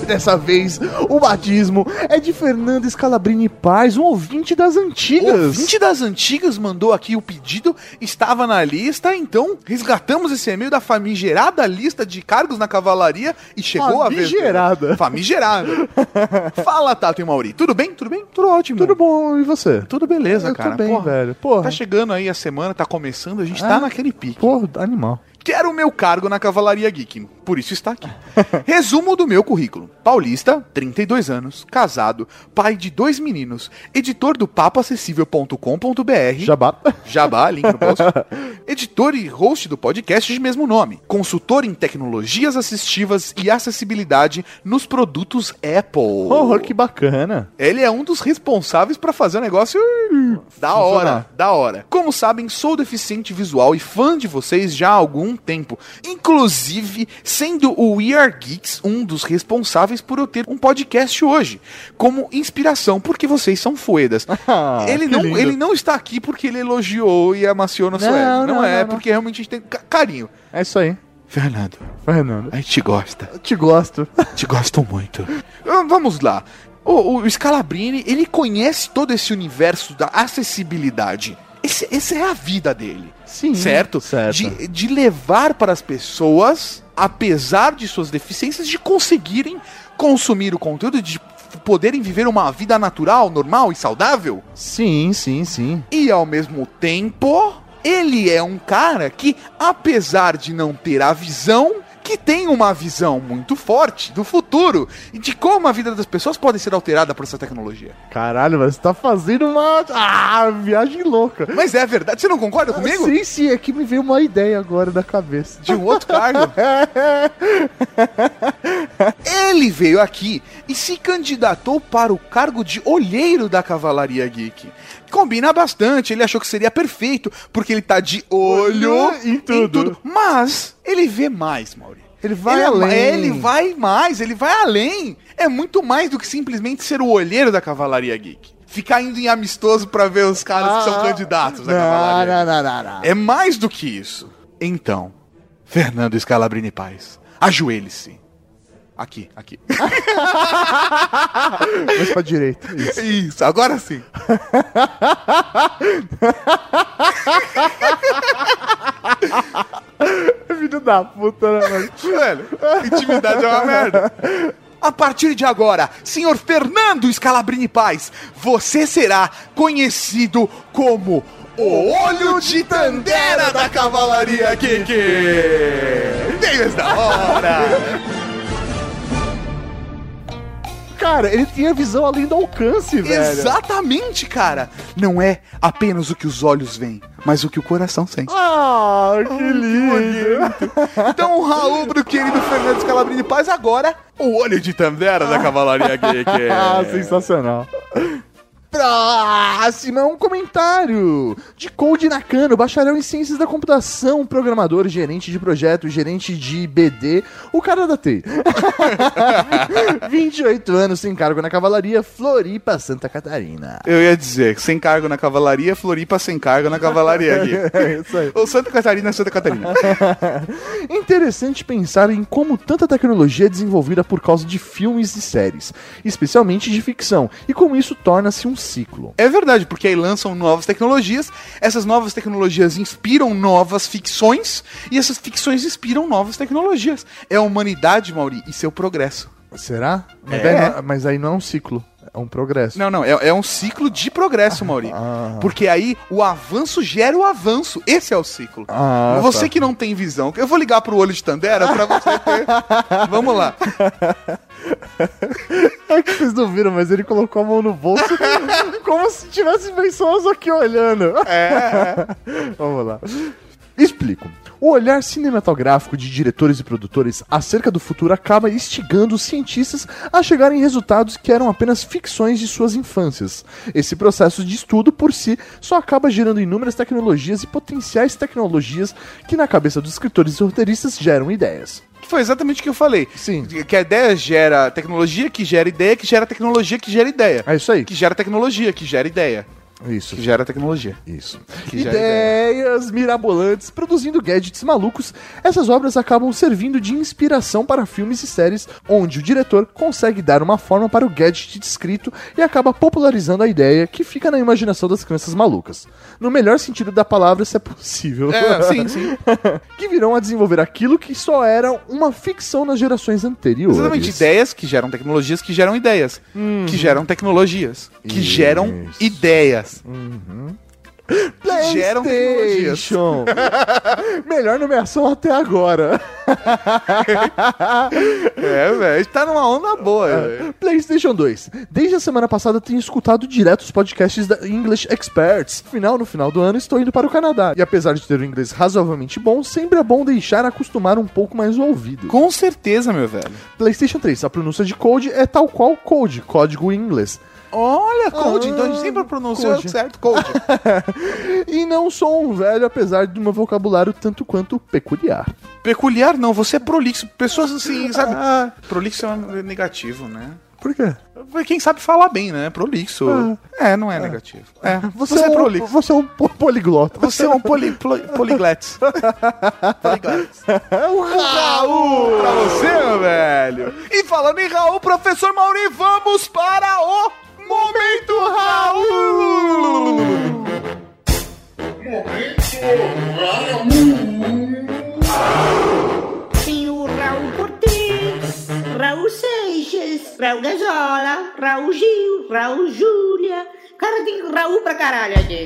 [SPEAKER 5] Dessa vez, o batismo é de Fernando Scalabrini Paz, um ouvinte das antigas.
[SPEAKER 4] O 20 das antigas mandou aqui o pedido, estava na lista, então resgatamos esse e-mail da famigerada lista de cargos na cavalaria e chegou a vez. dele.
[SPEAKER 5] Famigerada.
[SPEAKER 4] Famigerada. Fala, Tato e Mauri. Tudo bem? Tudo bem? Tudo ótimo.
[SPEAKER 5] Tudo bom, e você?
[SPEAKER 4] Tudo beleza,
[SPEAKER 5] Eu
[SPEAKER 4] cara.
[SPEAKER 5] tô bem,
[SPEAKER 4] Porra,
[SPEAKER 5] velho. Porra.
[SPEAKER 4] Tá chegando aí a semana, tá começando, a gente
[SPEAKER 5] Ah.
[SPEAKER 4] tá naquele pique.
[SPEAKER 5] Porra, animal.
[SPEAKER 4] Quero o meu cargo na Cavalaria Geek, por isso está aqui. Resumo do meu currículo. Paulista, 32 anos, casado, pai de dois meninos, editor do papoacessível.com.br.
[SPEAKER 5] Jabá.
[SPEAKER 4] Jabá, link no post. Editor e host do podcast de mesmo nome. Consultor em tecnologias assistivas e acessibilidade nos produtos Apple.
[SPEAKER 5] Oh, que bacana.
[SPEAKER 4] Ele é um dos responsáveis pra fazer o negócio uh, da hora,
[SPEAKER 5] Funcionar.
[SPEAKER 4] da hora. Como sabem, sou deficiente visual e fã de vocês já há algum tempo. Inclusive, sendo o We Are Geeks um dos responsáveis por eu ter um podcast hoje, como inspiração, porque vocês são foedas.
[SPEAKER 5] Ah,
[SPEAKER 4] ele, não,
[SPEAKER 5] lindo.
[SPEAKER 4] ele não está aqui porque ele elogiou e amaciou nosso
[SPEAKER 5] Não,
[SPEAKER 4] ego. Não,
[SPEAKER 5] não,
[SPEAKER 4] é,
[SPEAKER 5] não, não.
[SPEAKER 4] porque realmente a gente tem ca- carinho.
[SPEAKER 5] É isso aí.
[SPEAKER 4] Fernando,
[SPEAKER 5] Fernando.
[SPEAKER 4] a gente te gosta.
[SPEAKER 5] Eu te gosto.
[SPEAKER 4] Te gosto muito. Ah, Vamos lá. O, o Scalabrini, ele conhece todo esse universo da acessibilidade. Esse, essa é a vida dele.
[SPEAKER 5] Sim.
[SPEAKER 4] certo?
[SPEAKER 5] certo.
[SPEAKER 4] De, de levar para as pessoas, apesar de suas deficiências, de conseguirem consumir o conteúdo, de poderem viver uma vida natural, normal e saudável.
[SPEAKER 5] Sim, sim, sim.
[SPEAKER 4] E ao mesmo tempo, ele é um cara que, apesar de não ter a visão, que tem uma visão muito forte do futuro e de como a vida das pessoas pode ser alterada por essa tecnologia.
[SPEAKER 5] Caralho, mas você tá fazendo uma. Ah, viagem louca.
[SPEAKER 4] Mas é verdade, você não concorda comigo?
[SPEAKER 5] Sim, sim, é que me veio uma ideia agora da cabeça.
[SPEAKER 4] De um outro cargo. Ele veio aqui e se candidatou para o cargo de olheiro da Cavalaria Geek. Combina bastante, ele achou que seria perfeito, porque ele tá de olho
[SPEAKER 5] Em tudo.
[SPEAKER 4] Mas ele vê mais, Mauri.
[SPEAKER 5] Ele vai
[SPEAKER 4] ele, é-
[SPEAKER 5] além.
[SPEAKER 4] ele vai mais, ele vai além. É muito mais do que simplesmente ser o olheiro da Cavalaria Geek. Ficar indo em amistoso pra ver os caras que são candidatos da Cavalaria.
[SPEAKER 5] Ah, Não, não, não, não, não.
[SPEAKER 4] É mais do que isso. Então, Fernando Scalabrini Paz, ajoelhe-se. Aqui, aqui.
[SPEAKER 5] Mais pra direita. Isso.
[SPEAKER 4] Isso, agora sim.
[SPEAKER 5] Filho da puta, né, mano?
[SPEAKER 4] Velho, intimidade é uma merda. A partir de agora, senhor Fernando Scalabrini Paz, você será conhecido como o Olho de Tandera da Cavalaria Geek. Deus da hora.
[SPEAKER 5] Cara, ele tinha visão além do alcance, velho.
[SPEAKER 4] Exatamente, cara. Não é apenas o que os olhos veem, mas o que o coração sente.
[SPEAKER 5] Ah, que lindo.
[SPEAKER 4] Então, o Raul pro querido Fernando Scalabrini Paz, agora o olho de Tandera da Cavalaria Geek.
[SPEAKER 5] Ah, sensacional. Próxima, um comentário de Code Nakano, bacharel em ciências da computação, programador, gerente de projeto, gerente de BD, o cara da TI. 28 anos sem cargo na cavalaria, Floripa, Santa Catarina.
[SPEAKER 4] Eu ia dizer, sem cargo na cavalaria, Floripa sem cargo na cavalaria aqui.
[SPEAKER 5] É isso aí.
[SPEAKER 4] Ou Santa Catarina, Santa Catarina.
[SPEAKER 5] Interessante pensar em como tanta tecnologia é desenvolvida por causa de filmes e séries, especialmente de ficção, e como isso torna-se um ciclo.
[SPEAKER 4] É verdade, porque aí lançam novas tecnologias, essas novas tecnologias inspiram novas ficções, e essas ficções inspiram novas tecnologias. É a humanidade, Mauri, e seu progresso.
[SPEAKER 5] Será? Mas,
[SPEAKER 4] É.
[SPEAKER 5] não- mas aí não é um ciclo, é um progresso.
[SPEAKER 4] Não, não, é, é um ciclo de progresso, Mauri. Porque aí o avanço gera o avanço. Esse é o ciclo.
[SPEAKER 5] Ah,
[SPEAKER 4] você
[SPEAKER 5] tá.
[SPEAKER 4] que não tem visão, eu vou ligar pro olho de Tandera pra você ter. Vamos lá.
[SPEAKER 5] É que vocês não viram, mas ele colocou a mão no bolso como se tivesse pessoas aqui olhando.
[SPEAKER 4] É.
[SPEAKER 5] Vamos lá. Explico. O olhar cinematográfico de diretores e produtores acerca do futuro acaba instigando os cientistas a chegarem em resultados que eram apenas ficções de suas infâncias. Esse processo de estudo por si só acaba gerando inúmeras tecnologias e potenciais tecnologias que na cabeça dos escritores e roteiristas geram ideias.
[SPEAKER 4] Foi exatamente o que eu falei.
[SPEAKER 5] Sim.
[SPEAKER 4] Que a ideia gera tecnologia, que gera ideia, que gera tecnologia, que gera ideia.
[SPEAKER 5] É isso aí.
[SPEAKER 4] Que gera tecnologia, que gera ideia.
[SPEAKER 5] Isso.
[SPEAKER 4] Que gera tecnologia.
[SPEAKER 5] Isso.
[SPEAKER 4] Que.
[SPEAKER 5] Ideias mirabolantes, produzindo gadgets malucos, essas obras acabam servindo de inspiração para filmes e séries, onde o diretor consegue dar uma forma para o gadget descrito e acaba popularizando a ideia que fica na imaginação das crianças malucas. No melhor sentido da palavra, se é possível.
[SPEAKER 4] É, sim, sim.
[SPEAKER 5] que virão a desenvolver aquilo que só era uma ficção nas gerações anteriores.
[SPEAKER 4] Exatamente, ideias que geram tecnologias que geram ideias. Que geram tecnologias. Que geram ideias. Que geram tecnologias.
[SPEAKER 5] PlayStation. Melhor nomeação até agora.
[SPEAKER 4] É, velho, tá numa onda boa. velho.
[SPEAKER 5] PlayStation 2. Desde a semana passada tenho escutado direto os podcasts da English Experts. Afinal, no final do ano estou indo para o Canadá. E apesar de ter um inglês razoavelmente bom, sempre é bom deixar acostumar um pouco mais o ouvido.
[SPEAKER 4] Com certeza, meu velho.
[SPEAKER 5] PlayStation 3. A pronúncia de code é tal qual code, código em inglês.
[SPEAKER 4] Olha, Code, então a gente
[SPEAKER 5] Ah,
[SPEAKER 4] sempre pronunciou
[SPEAKER 5] Code.
[SPEAKER 4] certo, Code.
[SPEAKER 5] E não sou um velho, apesar do meu vocabulário tanto quanto peculiar.
[SPEAKER 4] Peculiar não, você é prolixo. Pessoas assim, sabe? Prolixo é um negativo, né?
[SPEAKER 5] Por quê?
[SPEAKER 4] Quem sabe falar bem, né? Prolixo. É, não é negativo. É, você, é
[SPEAKER 5] um,
[SPEAKER 4] prolixo.
[SPEAKER 5] Você é um po- poliglota.
[SPEAKER 4] Você é um poli, poli, poligletes. poligletes.
[SPEAKER 5] o
[SPEAKER 4] Raul! Pra você, meu velho. E falando em Raul, professor Mauri, vamos para o Momento Raul!
[SPEAKER 2] Tem o Raul Raul Seixas, Raul Gazola, Raul Gil, Raul Júlia. Cara, tem Raul pra caralho aqui.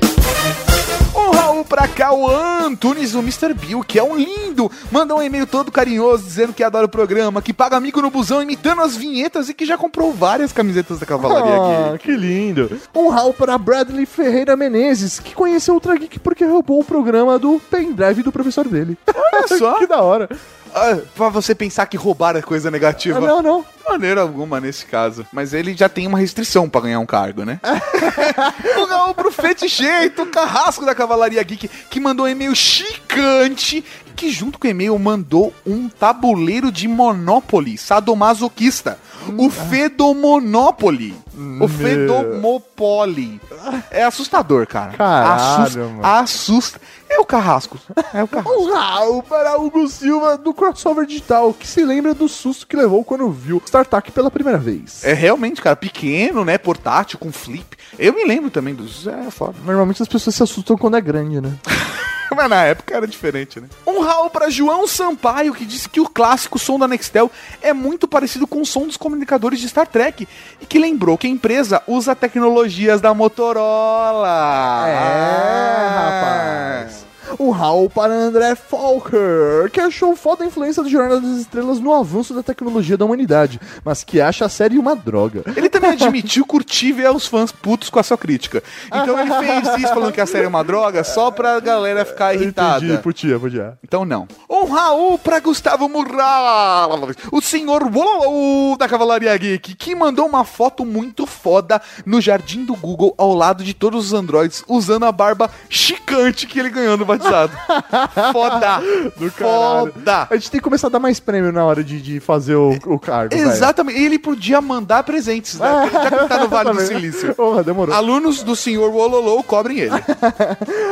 [SPEAKER 4] Um Raul pra cá, o Antunes, o Mr. Bill, que é um lindo. Manda um e-mail todo carinhoso dizendo que adora o programa, que paga amigo no busão imitando as vinhetas e que já comprou várias camiseta da Cavalaria
[SPEAKER 5] Ah,
[SPEAKER 4] Geek.
[SPEAKER 5] que lindo. Um rau para Bradley Ferreira Menezes, que conheceu o Ultra Geek porque roubou o programa do pendrive do professor dele.
[SPEAKER 4] Olha só.
[SPEAKER 5] que da hora.
[SPEAKER 4] Ah, pra você pensar que roubar é coisa negativa.
[SPEAKER 5] Ah, não, não.
[SPEAKER 4] De maneira alguma nesse caso. Mas ele já tem uma restrição pra ganhar um cargo, né? o Raul pro feticheito, carrasco da Cavalaria Geek, que mandou um e-mail chicante, que junto com o e-mail mandou um tabuleiro de Monopoly, sadomasoquista. O Fedomonopoly. O Fedomopoly. É assustador, cara.
[SPEAKER 5] Caralho,
[SPEAKER 4] Assusta.
[SPEAKER 5] mano.
[SPEAKER 4] É o carrasco. É o carrasco.
[SPEAKER 5] Um rau para Hugo Silva do crossover digital, que se lembra do susto que levou quando viu StarTAC pela primeira vez.
[SPEAKER 4] É realmente, cara, pequeno, né? Portátil, com flip. Eu me lembro também dos. É foda.
[SPEAKER 5] Normalmente as pessoas se assustam quando é grande, né?
[SPEAKER 4] Mas na época era diferente, né? Um Raul pra João Sampaio, que disse que o clássico som da Nextel é muito parecido com o som dos comunicadores de Star Trek. E que lembrou que a empresa usa tecnologias da Motorola.
[SPEAKER 5] É, rapaz. Um rau para André Falker, que achou foda a influência do Jornal das Estrelas no avanço da tecnologia da humanidade, mas que acha a série uma droga.
[SPEAKER 4] Ele também admitiu curtir ver os fãs putos com a sua crítica. Então ele fez isso falando que a série é uma droga só pra galera ficar irritada.
[SPEAKER 5] Entendi, podia, podia.
[SPEAKER 4] Então não. Um Raul pra Gustavo Murral, o senhor da Cavalaria Geek, que mandou uma foto muito foda no jardim do Google ao lado de todos os androids, usando a barba chicante que ele ganhou no foda!
[SPEAKER 5] Do caralho.
[SPEAKER 4] Foda!
[SPEAKER 5] A gente tem que começar a dar mais prêmio na hora de, de fazer o, o cargo.
[SPEAKER 4] Exatamente, e ele podia mandar presentes, né? Já que tá no Vale do Silício.
[SPEAKER 5] Porra, demorou.
[SPEAKER 4] Alunos do senhor Wololou cobrem ele.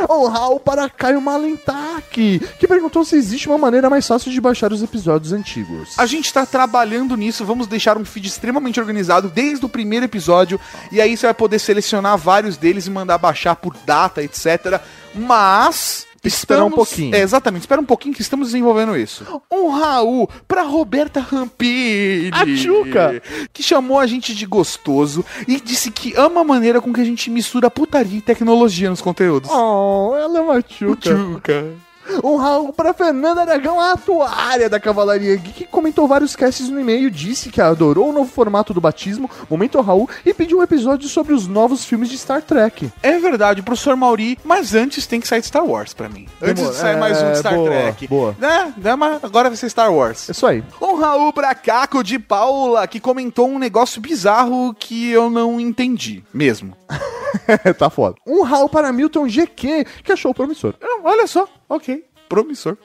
[SPEAKER 5] Um Raul para Caio Malentaque, que perguntou se existe uma maneira mais fácil de baixar os episódios antigos.
[SPEAKER 4] A gente tá trabalhando nisso, vamos deixar um feed extremamente organizado desde o primeiro episódio, e aí você vai poder selecionar vários deles e mandar baixar por data, etc. Mas.
[SPEAKER 5] Espera um pouquinho.
[SPEAKER 4] É, exatamente, espera um pouquinho que estamos desenvolvendo isso. Um Raul pra Roberta Rampini.
[SPEAKER 5] A Tchuca.
[SPEAKER 4] Que chamou a gente de gostoso e disse que ama a maneira com que a gente mistura putaria e tecnologia nos conteúdos.
[SPEAKER 5] Oh, ela é uma tchuca.
[SPEAKER 4] Tchuca.
[SPEAKER 5] Um Raul para Fernanda Aragão, a atuária da Cavalaria Geek, que comentou vários casts no e-mail, disse que adorou o novo formato do batismo, Momento Raul, e pediu um episódio sobre os novos filmes de Star Trek.
[SPEAKER 4] É verdade, professor Mauri, mas antes tem que sair de Star Wars pra mim. Antes
[SPEAKER 5] Demora.
[SPEAKER 4] de sair mais um de Star
[SPEAKER 5] É, boa,
[SPEAKER 4] Trek.
[SPEAKER 5] boa.
[SPEAKER 4] Né? Né, mas agora vai ser Star Wars.
[SPEAKER 5] Isso aí.
[SPEAKER 4] Um Raul pra Caco de Paula, que comentou um negócio bizarro que eu não entendi mesmo.
[SPEAKER 5] tá foda. Um Raul para Milton GQ, que achou promissor.
[SPEAKER 4] Olha só, ok, promissor.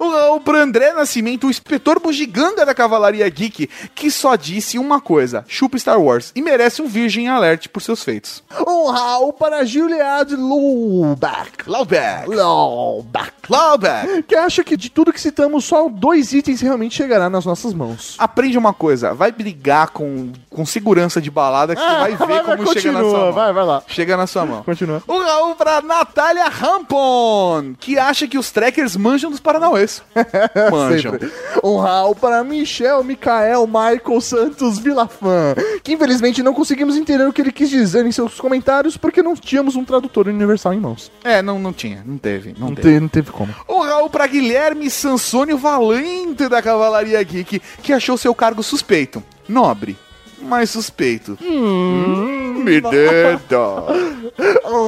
[SPEAKER 4] Um Raul pra André Nascimento, o inspetor bugiganga da Cavalaria Geek, que só disse uma coisa: chupa Star Wars e merece um Virgin Alert por seus feitos.
[SPEAKER 5] Um Raul para Gilead Luback.
[SPEAKER 4] Laubeck,
[SPEAKER 5] Luback.
[SPEAKER 4] Laubeck.
[SPEAKER 5] Que acha que de tudo que citamos, só dois itens realmente chegará nas nossas mãos.
[SPEAKER 4] Aprende uma coisa, vai brigar com, com segurança de balada que você vai ver
[SPEAKER 5] vai, vai,
[SPEAKER 4] como chega na sua mão.
[SPEAKER 5] vai, vai lá.
[SPEAKER 4] Chega na sua mão.
[SPEAKER 5] Continua.
[SPEAKER 4] Um Raul pra Natália Rampon, que acha que os trackers manjam dos Paranauês. Manjam.
[SPEAKER 5] Sempre. Um Raul para Michel, Micael, Michael Santos Vilafã, que infelizmente não conseguimos entender o que ele quis dizer em seus comentários porque não tínhamos um tradutor universal em mãos.
[SPEAKER 4] É, não, não tinha, não teve, não,
[SPEAKER 5] Não,
[SPEAKER 4] teve.
[SPEAKER 5] te- não teve como.
[SPEAKER 4] Um Raul pra Guilherme Sansônio Valente da Cavalaria Geek, que achou seu cargo suspeito. Nobre, mas suspeito. Hum, me deda.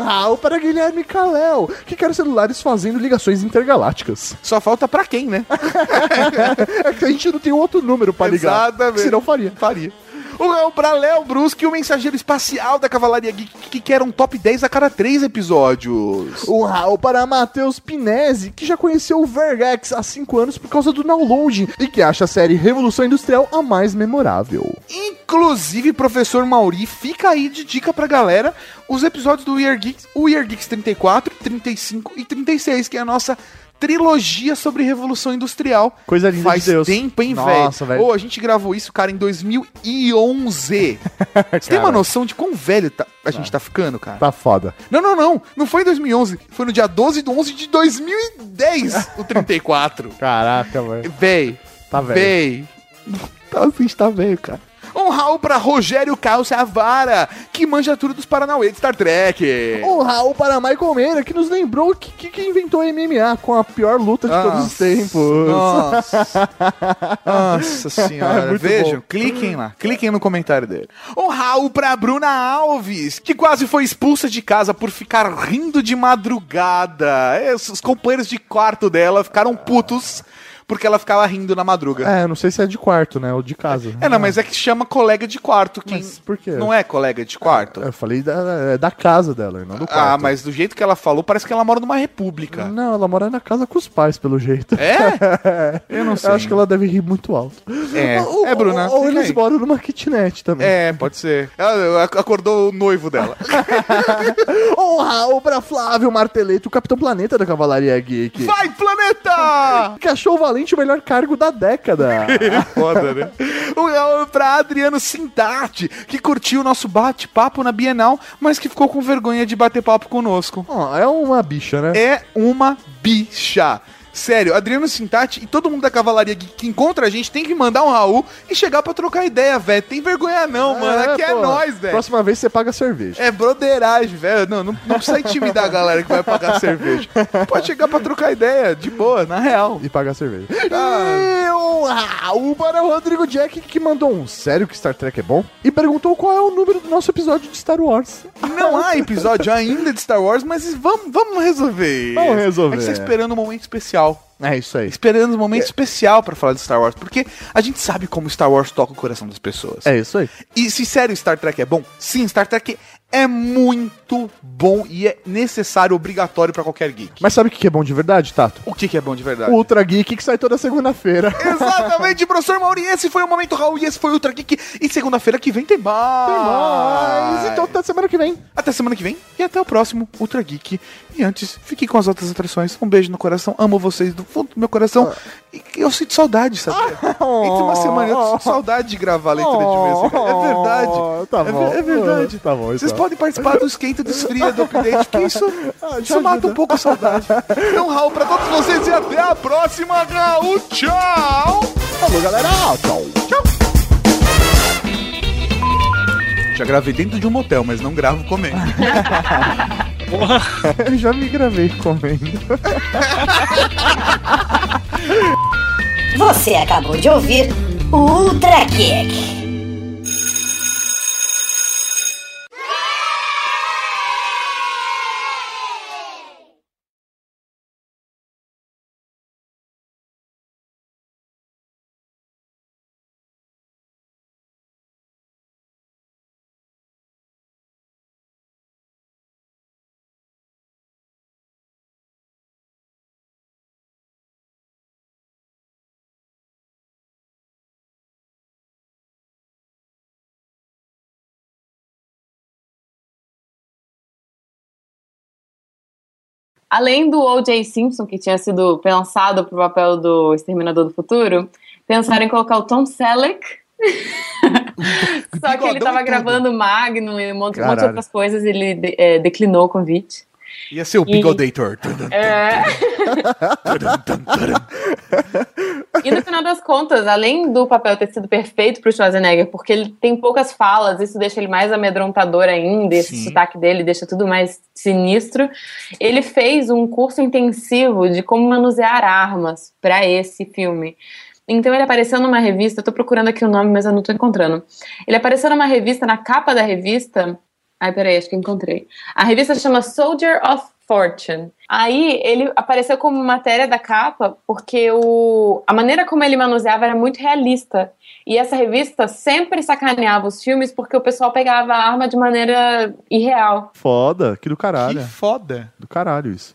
[SPEAKER 5] Raul para Guilherme Kalel, que quer celulares fazendo ligações intergalácticas.
[SPEAKER 4] Só falta pra quem, né?
[SPEAKER 5] É que a gente não tem outro número para ligar.
[SPEAKER 4] Exatamente.
[SPEAKER 5] Senão faria.
[SPEAKER 4] Faria. Um Raul pra Léo Brusque, o mensageiro espacial da Cavalaria Geek, que quer um top 10 a cada três episódios.
[SPEAKER 5] Um Raul para Matheus Pinese, que já conheceu o Vergex há 5 anos por causa do download e que acha a série Revolução Industrial a mais memorável.
[SPEAKER 4] Inclusive, professor Mauri, fica aí de dica pra galera os episódios do We Are Geeks, o We Are Geeks 34, 35 e 36, que é a nossa trilogia sobre Revolução Industrial.
[SPEAKER 5] Coisa linda
[SPEAKER 4] Faz
[SPEAKER 5] de Deus.
[SPEAKER 4] tempo, hein,
[SPEAKER 5] Nossa,
[SPEAKER 4] velho?
[SPEAKER 5] velho.
[SPEAKER 4] Ô, a gente gravou isso, cara, em 2011. Você tem uma noção de quão velho tá- a gente tá ficando, cara?
[SPEAKER 5] Tá foda.
[SPEAKER 4] Não, não, não. Não foi em 2011. Foi no dia 12 de 11 de 2010, o 34.
[SPEAKER 5] Caraca, velho.
[SPEAKER 4] Véi.
[SPEAKER 5] Tá velho.
[SPEAKER 4] Véi. Tá, a gente tá velho, cara. Um Raul pra Rogério Calçavara, que manja tudo dos Paranauê de Star Trek.
[SPEAKER 5] Um Raul para Michael Meira, que nos lembrou que, que, que inventou MMA com a pior luta de todos os
[SPEAKER 4] Nossa,
[SPEAKER 5] tempos.
[SPEAKER 4] Nossa. Nossa senhora.
[SPEAKER 5] É
[SPEAKER 4] Vejam,
[SPEAKER 5] bom.
[SPEAKER 4] cliquem lá. Cliquem no comentário dele. Um Raul pra Bruna Alves, que quase foi expulsa de casa por ficar rindo de madrugada. É, Os companheiros de quarto dela ficaram putos porque ela ficava rindo na madruga.
[SPEAKER 5] É, não sei se é de quarto, né? Ou de casa.
[SPEAKER 4] É, não, mas é que chama colega de quarto. Quem
[SPEAKER 5] Mas por quê?
[SPEAKER 4] não é colega de quarto?
[SPEAKER 5] Eu falei da, é da casa dela, não do quarto.
[SPEAKER 4] Ah, mas do jeito que ela falou, parece que ela mora numa república.
[SPEAKER 5] Não, ela mora na casa com os pais, pelo jeito.
[SPEAKER 4] É? Eu não sei.
[SPEAKER 5] Eu acho que ela deve rir muito alto.
[SPEAKER 4] É,
[SPEAKER 5] Ou,
[SPEAKER 4] é Bruna.
[SPEAKER 5] Ou, ou
[SPEAKER 4] fica
[SPEAKER 5] eles
[SPEAKER 4] aí.
[SPEAKER 5] moram numa kitnet também.
[SPEAKER 4] É, pode ser. Ela ac- acordou o noivo dela.
[SPEAKER 5] Raul pra Flávio Marteleto, o Capitão Planeta da Cavalaria Geek.
[SPEAKER 4] Vai, planeta!
[SPEAKER 5] Que achou o Valente o melhor cargo da década.
[SPEAKER 4] Foda, né? Um pra Adriano Sintati, que curtiu o nosso bate-papo na Bienal, mas que ficou com vergonha de bater papo conosco.
[SPEAKER 5] Ó, é uma bicha, né?
[SPEAKER 4] É uma bicha. Sério, Adriano Sintati e todo mundo da Cavalaria Geek que encontra a gente tem que mandar um Raul e chegar pra trocar ideia, velho. Tem vergonha não, mano. Aqui é
[SPEAKER 5] pô.
[SPEAKER 4] nós, velho.
[SPEAKER 5] Próxima vez você paga cerveja.
[SPEAKER 4] É broderagem, velho. Não, não, não precisa intimidar a galera que vai pagar cerveja. Pode chegar pra trocar ideia, de boa, na real.
[SPEAKER 5] E pagar cerveja.
[SPEAKER 4] Ah.
[SPEAKER 5] E um Raul para o Rodrigo Jack, que mandou um sério que Star Trek é bom? E perguntou qual é o número do nosso episódio de Star Wars.
[SPEAKER 4] Não há episódio ainda de Star Wars, mas vamos, vamos resolver.
[SPEAKER 5] Vamos resolver.
[SPEAKER 4] A gente tá esperando um momento especial.
[SPEAKER 5] É isso aí.
[SPEAKER 4] Esperando um momento especial pra falar de Star Wars, porque a gente sabe como Star Wars toca o coração das pessoas.
[SPEAKER 5] É isso aí.
[SPEAKER 4] E se sério Star Trek é bom? Sim, Star Trek é muito bom e é necessário, obrigatório pra qualquer geek.
[SPEAKER 5] Mas sabe o que é bom de verdade, Tato?
[SPEAKER 4] O que, que é bom de verdade?
[SPEAKER 5] O Ultra Geek que sai toda segunda-feira.
[SPEAKER 4] Exatamente, professor Mauri, esse foi o Momento Raul e esse foi o Ultra Geek. E segunda-feira que vem tem mais.
[SPEAKER 5] Tem mais. Então até semana que vem.
[SPEAKER 4] Até semana que vem e até o próximo Ultra Geek. E antes, fique com as outras atrações. Um beijo no coração, amo vocês do fundo do meu coração. E eu sinto saudade, sabe? Entre uma semana eu sinto saudade de gravar a leitura de mesa. É verdade.
[SPEAKER 5] Tá
[SPEAKER 4] É
[SPEAKER 5] bom.
[SPEAKER 4] ver- É, verdade.
[SPEAKER 5] Tá bom,
[SPEAKER 4] Vocês
[SPEAKER 5] então.
[SPEAKER 4] Podem participar do esquenta, do esfria, do update, que isso, isso mata um pouco a saudade. Então, Raul, pra todos vocês e até a próxima, Raul. Tchau!
[SPEAKER 5] Falou, galera. Tchau.
[SPEAKER 4] Tchau. Já gravei dentro de um motel, mas não gravo comendo.
[SPEAKER 5] Eu já me gravei comendo.
[SPEAKER 13] Você acabou de ouvir o Ultra Kick.
[SPEAKER 7] Além do O.J. Simpson, que tinha sido pensado pro papel do Exterminador do Futuro, pensaram em colocar o Tom Selleck. Só que ele tava gravando Magnum e um monte, um monte de outras coisas, ele de- é, declinou o convite.
[SPEAKER 4] Ia ser o
[SPEAKER 7] E-
[SPEAKER 4] Bigodator.
[SPEAKER 7] É. E no final das contas, além do papel ter sido perfeito pro Schwarzenegger, porque ele tem poucas falas, isso deixa ele mais amedrontador ainda, esse
[SPEAKER 14] Sim.
[SPEAKER 7] sotaque dele deixa tudo mais sinistro. Ele fez um curso intensivo de como manusear armas para esse filme. Então ele apareceu numa revista, eu tô procurando aqui o nome, mas eu não tô encontrando. Ele apareceu numa revista, na capa da revista. Ai, peraí, acho que encontrei. A revista chama Soldier of Fortune. Aí ele apareceu como matéria da capa porque o, a maneira como ele manuseava era muito realista. E essa revista sempre sacaneava os filmes porque o pessoal pegava a arma de maneira irreal.
[SPEAKER 5] Foda, que do caralho.
[SPEAKER 4] Que foda.
[SPEAKER 5] Do caralho isso.